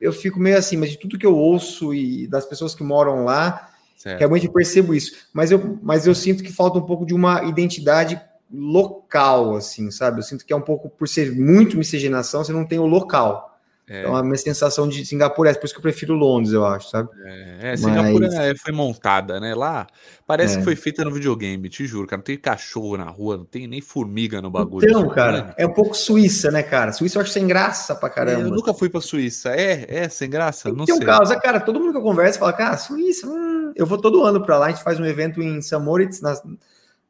eu, fico meio assim, mas de tudo que eu ouço e das pessoas que moram lá, certo. realmente eu percebo isso. Mas eu, mas eu sinto que falta um pouco de uma identidade local, assim, sabe? Eu sinto que é um pouco, por ser muito miscigenação, você não tem o local. É. Então a minha sensação de Singapura é por isso que eu prefiro Londres, eu acho, sabe? É, é Singapura Mas... É, foi montada, né? Lá parece é. que foi feita no videogame, te juro, cara. Não tem cachorro na rua, não tem nem formiga no bagulho. Então, cara, é um pouco Suíça, né, cara? Suíça eu acho sem graça pra caramba. eu nunca fui pra Suíça. É, é, sem graça? Não tem sei. um caos, é, cara, todo mundo que eu converso fala, cara, Suíça, hum, eu vou todo ano pra lá, a gente faz um evento em St. Moritz, nas,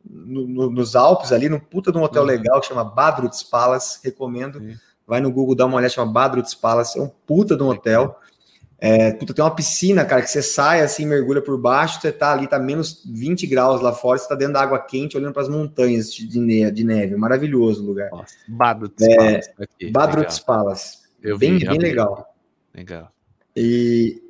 no, no, nos Alpes, ali, num puta de um hotel uhum. legal que chama Badruts Palace, recomendo. Sim Vai no Google, dá uma olhada, chama Badruts Palace, é um puta de um hotel. É, puta, tem uma piscina, cara, que você sai assim, mergulha por baixo, você tá ali, tá menos 20 graus lá fora, você tá dentro da água quente, olhando para as montanhas de, neve, de neve. Maravilhoso o lugar. Nossa, Badruts é, Palace. Aqui, Badruts Palace. Eu bem, vi, bem legal. Legal. E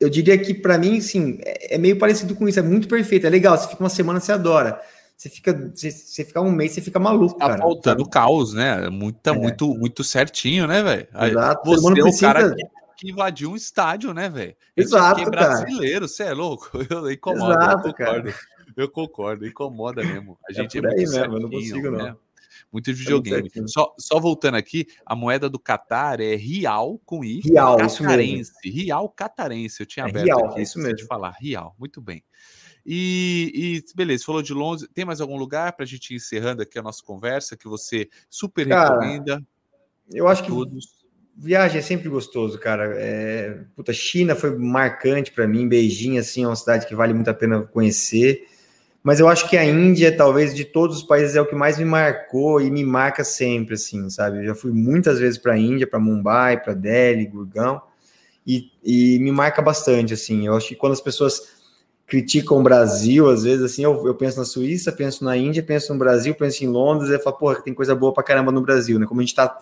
eu diria que para mim, sim, é, é meio parecido com isso, é muito perfeito, é legal, você fica uma semana, você adora você fica, você, você fica um mês, você fica maluco, tá cara. faltando caos, né? Muito, é. muito, muito certinho, né, velho? Você é o precisa... cara que, que, invadiu um estádio, né, velho? Exato, é brasileiro, você é louco? Eu incomodo, Exato, eu concordo. Cara. Eu concordo, incomoda mesmo. A é gente é, é muito mesmo, eu não consigo, né? não. Muito videogame. Só, só voltando aqui, a moeda do Qatar é real com i. Real, catarense. Real catarense. Eu tinha aberto real, aqui. Isso mesmo. de falar. Real. Muito bem. E, e, beleza, falou de Londres. Tem mais algum lugar para a gente ir encerrando aqui a nossa conversa que você super cara, recomenda? Eu acho que todos. viagem é sempre gostoso, cara. É, puta, China foi marcante para mim. Beijing, assim, é uma cidade que vale muito a pena conhecer. Mas eu acho que a Índia, talvez de todos os países, é o que mais me marcou e me marca sempre, assim, sabe? Eu já fui muitas vezes para a Índia, para Mumbai, para Delhi, Gurgaon, e, e me marca bastante, assim. Eu acho que quando as pessoas criticam o Brasil, às vezes, assim, eu, eu, penso na Suíça, penso na Índia, penso no Brasil, penso em Londres, e eu falo, porra, tem coisa boa pra caramba no Brasil, né? Como a gente tá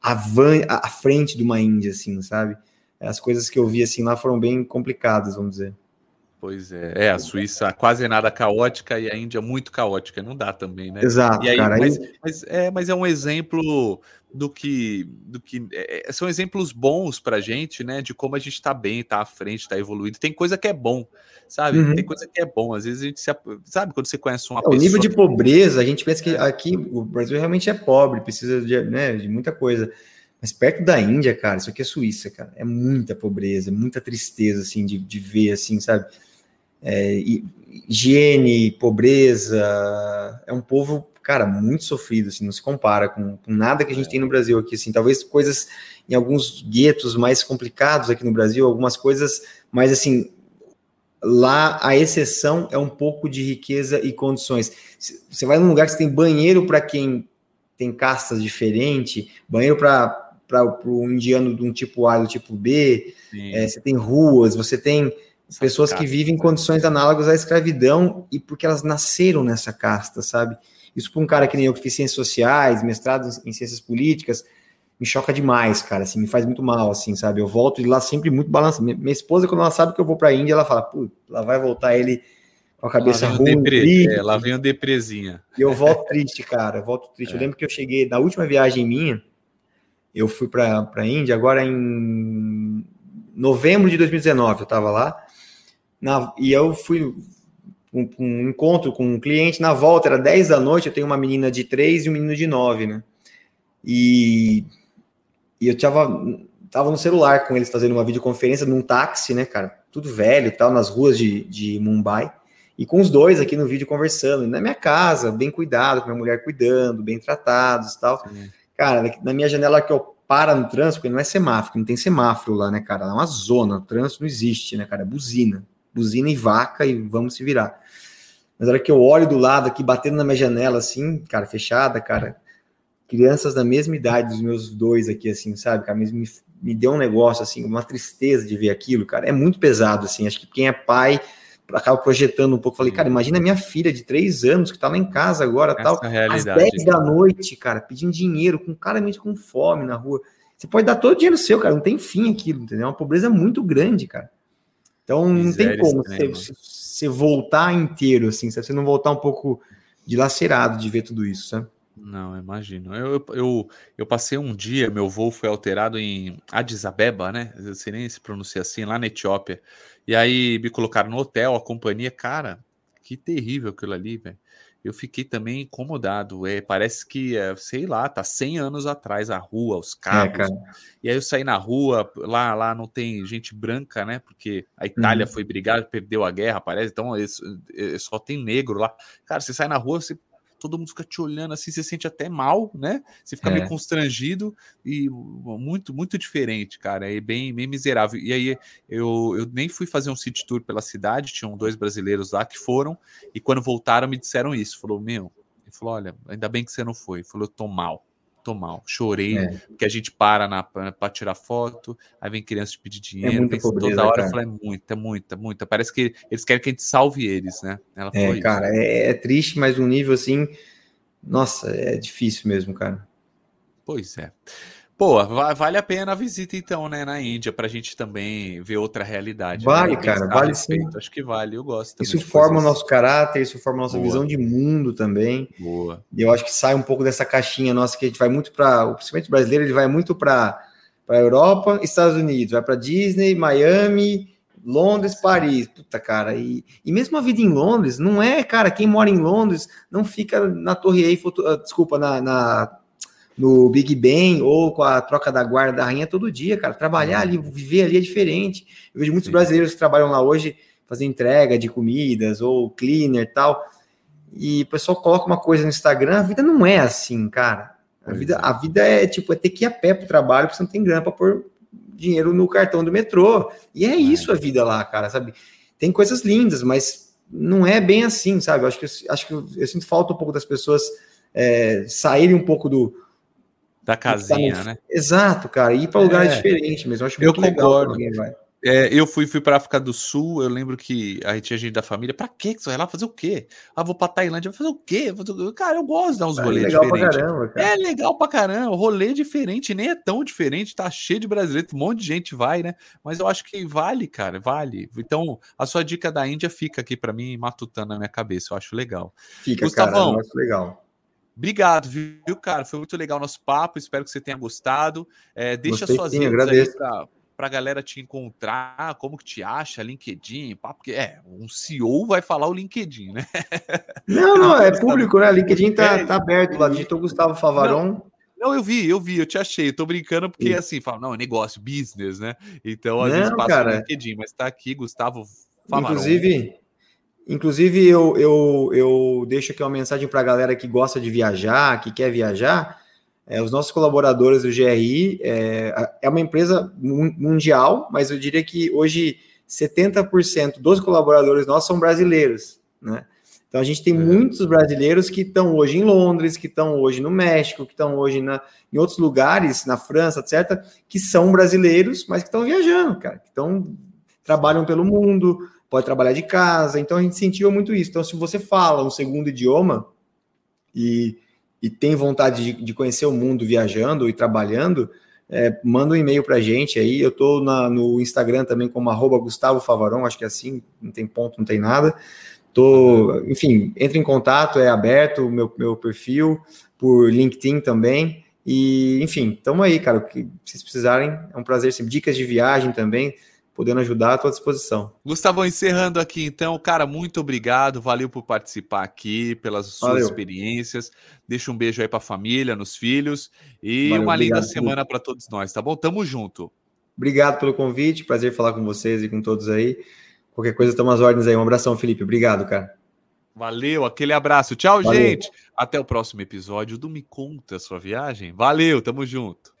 à, frente de uma Índia, assim, sabe? As coisas que eu vi assim lá foram bem complicadas, vamos dizer. Pois é, é a Suíça quase nada caótica e a Índia muito caótica, não dá também, né? Exato, aí, cara. Mas, mas, é, mas é um exemplo do que, do que é, é são exemplos bons para gente, né? De como a gente está bem, está à frente, está evoluindo. Tem coisa que é bom, sabe? Uhum. Tem coisa que é bom. Às vezes a gente se, sabe quando você conhece uma é, pessoa. O nível de pobreza, a gente pensa que aqui o Brasil realmente é pobre, precisa de, né, de muita coisa. Mas perto da Índia, cara, isso aqui é Suíça, cara. É muita pobreza, muita tristeza, assim, de, de ver, assim, sabe? É, higiene, pobreza. É um povo, cara, muito sofrido, assim, não se compara com, com nada que a gente tem no Brasil aqui, assim. Talvez coisas em alguns guetos mais complicados aqui no Brasil, algumas coisas, mas, assim, lá a exceção é um pouco de riqueza e condições. Você vai num lugar que você tem banheiro para quem tem castas diferentes, banheiro para para o indiano de um tipo A e do tipo B, é, você tem ruas, você tem Pessoas que vivem em condições análogas à escravidão e porque elas nasceram nessa casta, sabe? Isso para um cara que nem eu que fiz ciências sociais, mestrado em ciências políticas, me choca demais, cara, assim, me faz muito mal, assim, sabe? Eu volto de lá sempre muito balançado. Minha esposa, quando ela sabe que eu vou para a Índia, ela fala, pô, lá vai voltar ele com a cabeça lá ruim. Depre, triste, é, lá vem o depresinha. E eu volto triste, cara, eu volto triste. É. Eu lembro que eu cheguei, na última viagem minha, eu fui para a Índia agora em novembro de 2019, eu estava lá, na, e eu fui um, um, encontro com um cliente, na volta era 10 da noite, eu tenho uma menina de 3 e um menino de 9, né? E, e eu tava, tava no celular com eles fazendo uma videoconferência num táxi, né, cara? Tudo velho tal, nas ruas de, de Mumbai. E com os dois aqui no vídeo conversando, na minha casa, bem cuidado, com minha mulher cuidando, bem tratados tal. Sim. Cara, na minha janela que eu para no trânsito, porque não é semáforo, não tem semáforo lá, né, cara? É uma zona, o trânsito não existe, né, cara? É buzina. Buzina e vaca e vamos se virar. Mas a hora que eu olho do lado aqui, batendo na minha janela, assim, cara, fechada, cara, crianças da mesma idade dos meus dois aqui, assim, sabe, cara, me, me deu um negócio, assim, uma tristeza de ver aquilo, cara. É muito pesado, assim. Acho que quem é pai acaba projetando um pouco. Falei, cara, imagina minha filha de três anos que tá lá em casa agora, Essa tal, às 10 da noite, cara, pedindo dinheiro, com claramente com fome na rua. Você pode dar todo o dinheiro seu, cara, não tem fim aquilo, entendeu? É uma pobreza muito grande, cara. Então não tem como você, você, voltar inteiro, assim, se você não voltar um pouco dilacerado de ver tudo isso, sabe? Não, imagino. Eu, eu, eu passei um dia, meu voo foi alterado em Addis Abeba, né? Eu sei nem se pronuncia assim, lá na Etiópia. E aí me colocaram no hotel, a companhia, cara, que terrível aquilo ali, velho. Eu fiquei também incomodado. É, parece que, é, sei lá, tá 100 anos atrás a rua, os é, carros. É, e aí eu saí na rua, lá, lá não tem gente branca, né? Porque a Itália uhum. foi brigar, perdeu a guerra, parece. Então só tem negro lá. Cara, você sai na rua, você todo mundo fica te olhando assim, você sente até mal, né? Você fica é. meio constrangido e muito, muito diferente, cara. É bem, bem miserável. E aí eu, eu nem fui fazer um city tour pela cidade, tinham dois brasileiros lá que foram, e quando voltaram me disseram isso. Falou, meu, ele falou: olha, ainda bem que você não foi. Ele falou, eu tô mal tô mal, chorei, é. porque a gente para na para tirar foto, aí vem criança te pedir é dinheiro, é pobreza, toda hora cara. eu falei, é muita, muita, muita. Parece que eles querem que a gente salve eles, né? Ela é, cara, é, é, triste, mas um nível assim, nossa, é difícil mesmo, cara. Pois é. Pô, vale a pena a visita então, né, na Índia, para a gente também ver outra realidade. Né? Vale, né? cara, vale sim. Acho que vale, eu gosto. Isso forma o nosso caráter, isso forma a nossa Boa. visão de mundo também. Boa. E eu acho que sai um pouco dessa caixinha nossa que a gente vai muito para, principalmente brasileiro, ele vai muito para para Europa, Estados Unidos, vai para Disney, Miami, Londres, Paris, puta cara, e, e mesmo a vida em Londres, não é, cara, quem mora em Londres não fica na Torre Eiffel, ah, desculpa, na, na no Big Ben ou com a troca da guarda da rainha todo dia, cara. Trabalhar ali, viver ali é diferente. Eu vejo muitos Sim. brasileiros que trabalham lá hoje fazer entrega de comidas ou cleaner e tal. E o pessoal coloca uma coisa no Instagram, a vida não é assim, cara. A vida, é. a vida é tipo, é ter que ir a pé pro trabalho, porque você não tem grana para pôr dinheiro no cartão do metrô. E é, é isso a vida lá, cara, sabe? Tem coisas lindas, mas não é bem assim, sabe? Eu acho que, acho que eu, eu sinto falta um pouco das pessoas é, saírem um pouco do, da casinha, né? Exato, cara. Ir para lugares é. diferentes mesmo. Eu acho eu concordo. É, eu fui, fui para África do Sul, eu lembro que a gente tinha gente da família, pra que você vai lá fazer o quê? Ah, vou pra Tailândia, vai fazer o quê? Cara, eu gosto de dar uns é rolês legal diferentes. É legal pra caramba, rolê diferente, nem é tão diferente, tá cheio de brasileiro, um monte de gente vai, né? Mas eu acho que vale, cara, vale. Então, a sua dica da Índia fica aqui para mim, matutando na minha cabeça, eu acho legal. Fica, Gustavão, cara, eu acho legal. Obrigado, viu, cara? Foi muito legal o nosso papo, espero que você tenha gostado. É, deixa Gostei, suas redes aí pra para a galera te encontrar, como que te acha, LinkedIn, pá, porque é, um CEO vai falar o LinkedIn, né? Não, não, é público, né? LinkedIn tá, é, tá aberto lá, digitou Gustavo Favaron. Não, não, eu vi, eu vi, eu te achei, eu tô brincando porque Sim. assim, fala, não, é negócio, business, né? Então, às não, vezes passa cara, no LinkedIn, mas tá aqui, Gustavo Favaron. Inclusive, inclusive eu, eu, eu deixo aqui uma mensagem para a galera que gosta de viajar, que quer viajar, é, os nossos colaboradores do GRI é, é uma empresa mundial, mas eu diria que hoje 70% dos colaboradores nossos são brasileiros, né? Então a gente tem uhum. muitos brasileiros que estão hoje em Londres, que estão hoje no México, que estão hoje na, em outros lugares, na França, etc., que são brasileiros, mas que estão viajando, cara, que estão trabalham pelo mundo, pode trabalhar de casa. Então a gente sentiu muito isso. Então, se você fala um segundo idioma e e tem vontade de, de conhecer o mundo viajando e trabalhando, é, manda um e-mail para a gente aí. Eu estou no Instagram também como arroba Gustavo Favaron, acho que é assim, não tem ponto, não tem nada. Tô, enfim, entre em contato, é aberto o meu, meu perfil, por LinkedIn também. E, enfim, estamos aí, cara. O que vocês precisarem, é um prazer. Sempre. Dicas de viagem também podendo ajudar à tua disposição. Gustavo, encerrando aqui então, cara, muito obrigado, valeu por participar aqui, pelas suas valeu. experiências. Deixa um beijo aí para a família, nos filhos e valeu, uma linda semana para todos nós, tá bom? Tamo junto. Obrigado pelo convite, prazer falar com vocês e com todos aí. Qualquer coisa, estamos às ordens aí. Um abração, Felipe. Obrigado, cara. Valeu, aquele abraço. Tchau, Valeu. gente. Até o próximo episódio do Me Conta Sua Viagem. Valeu, tamo junto.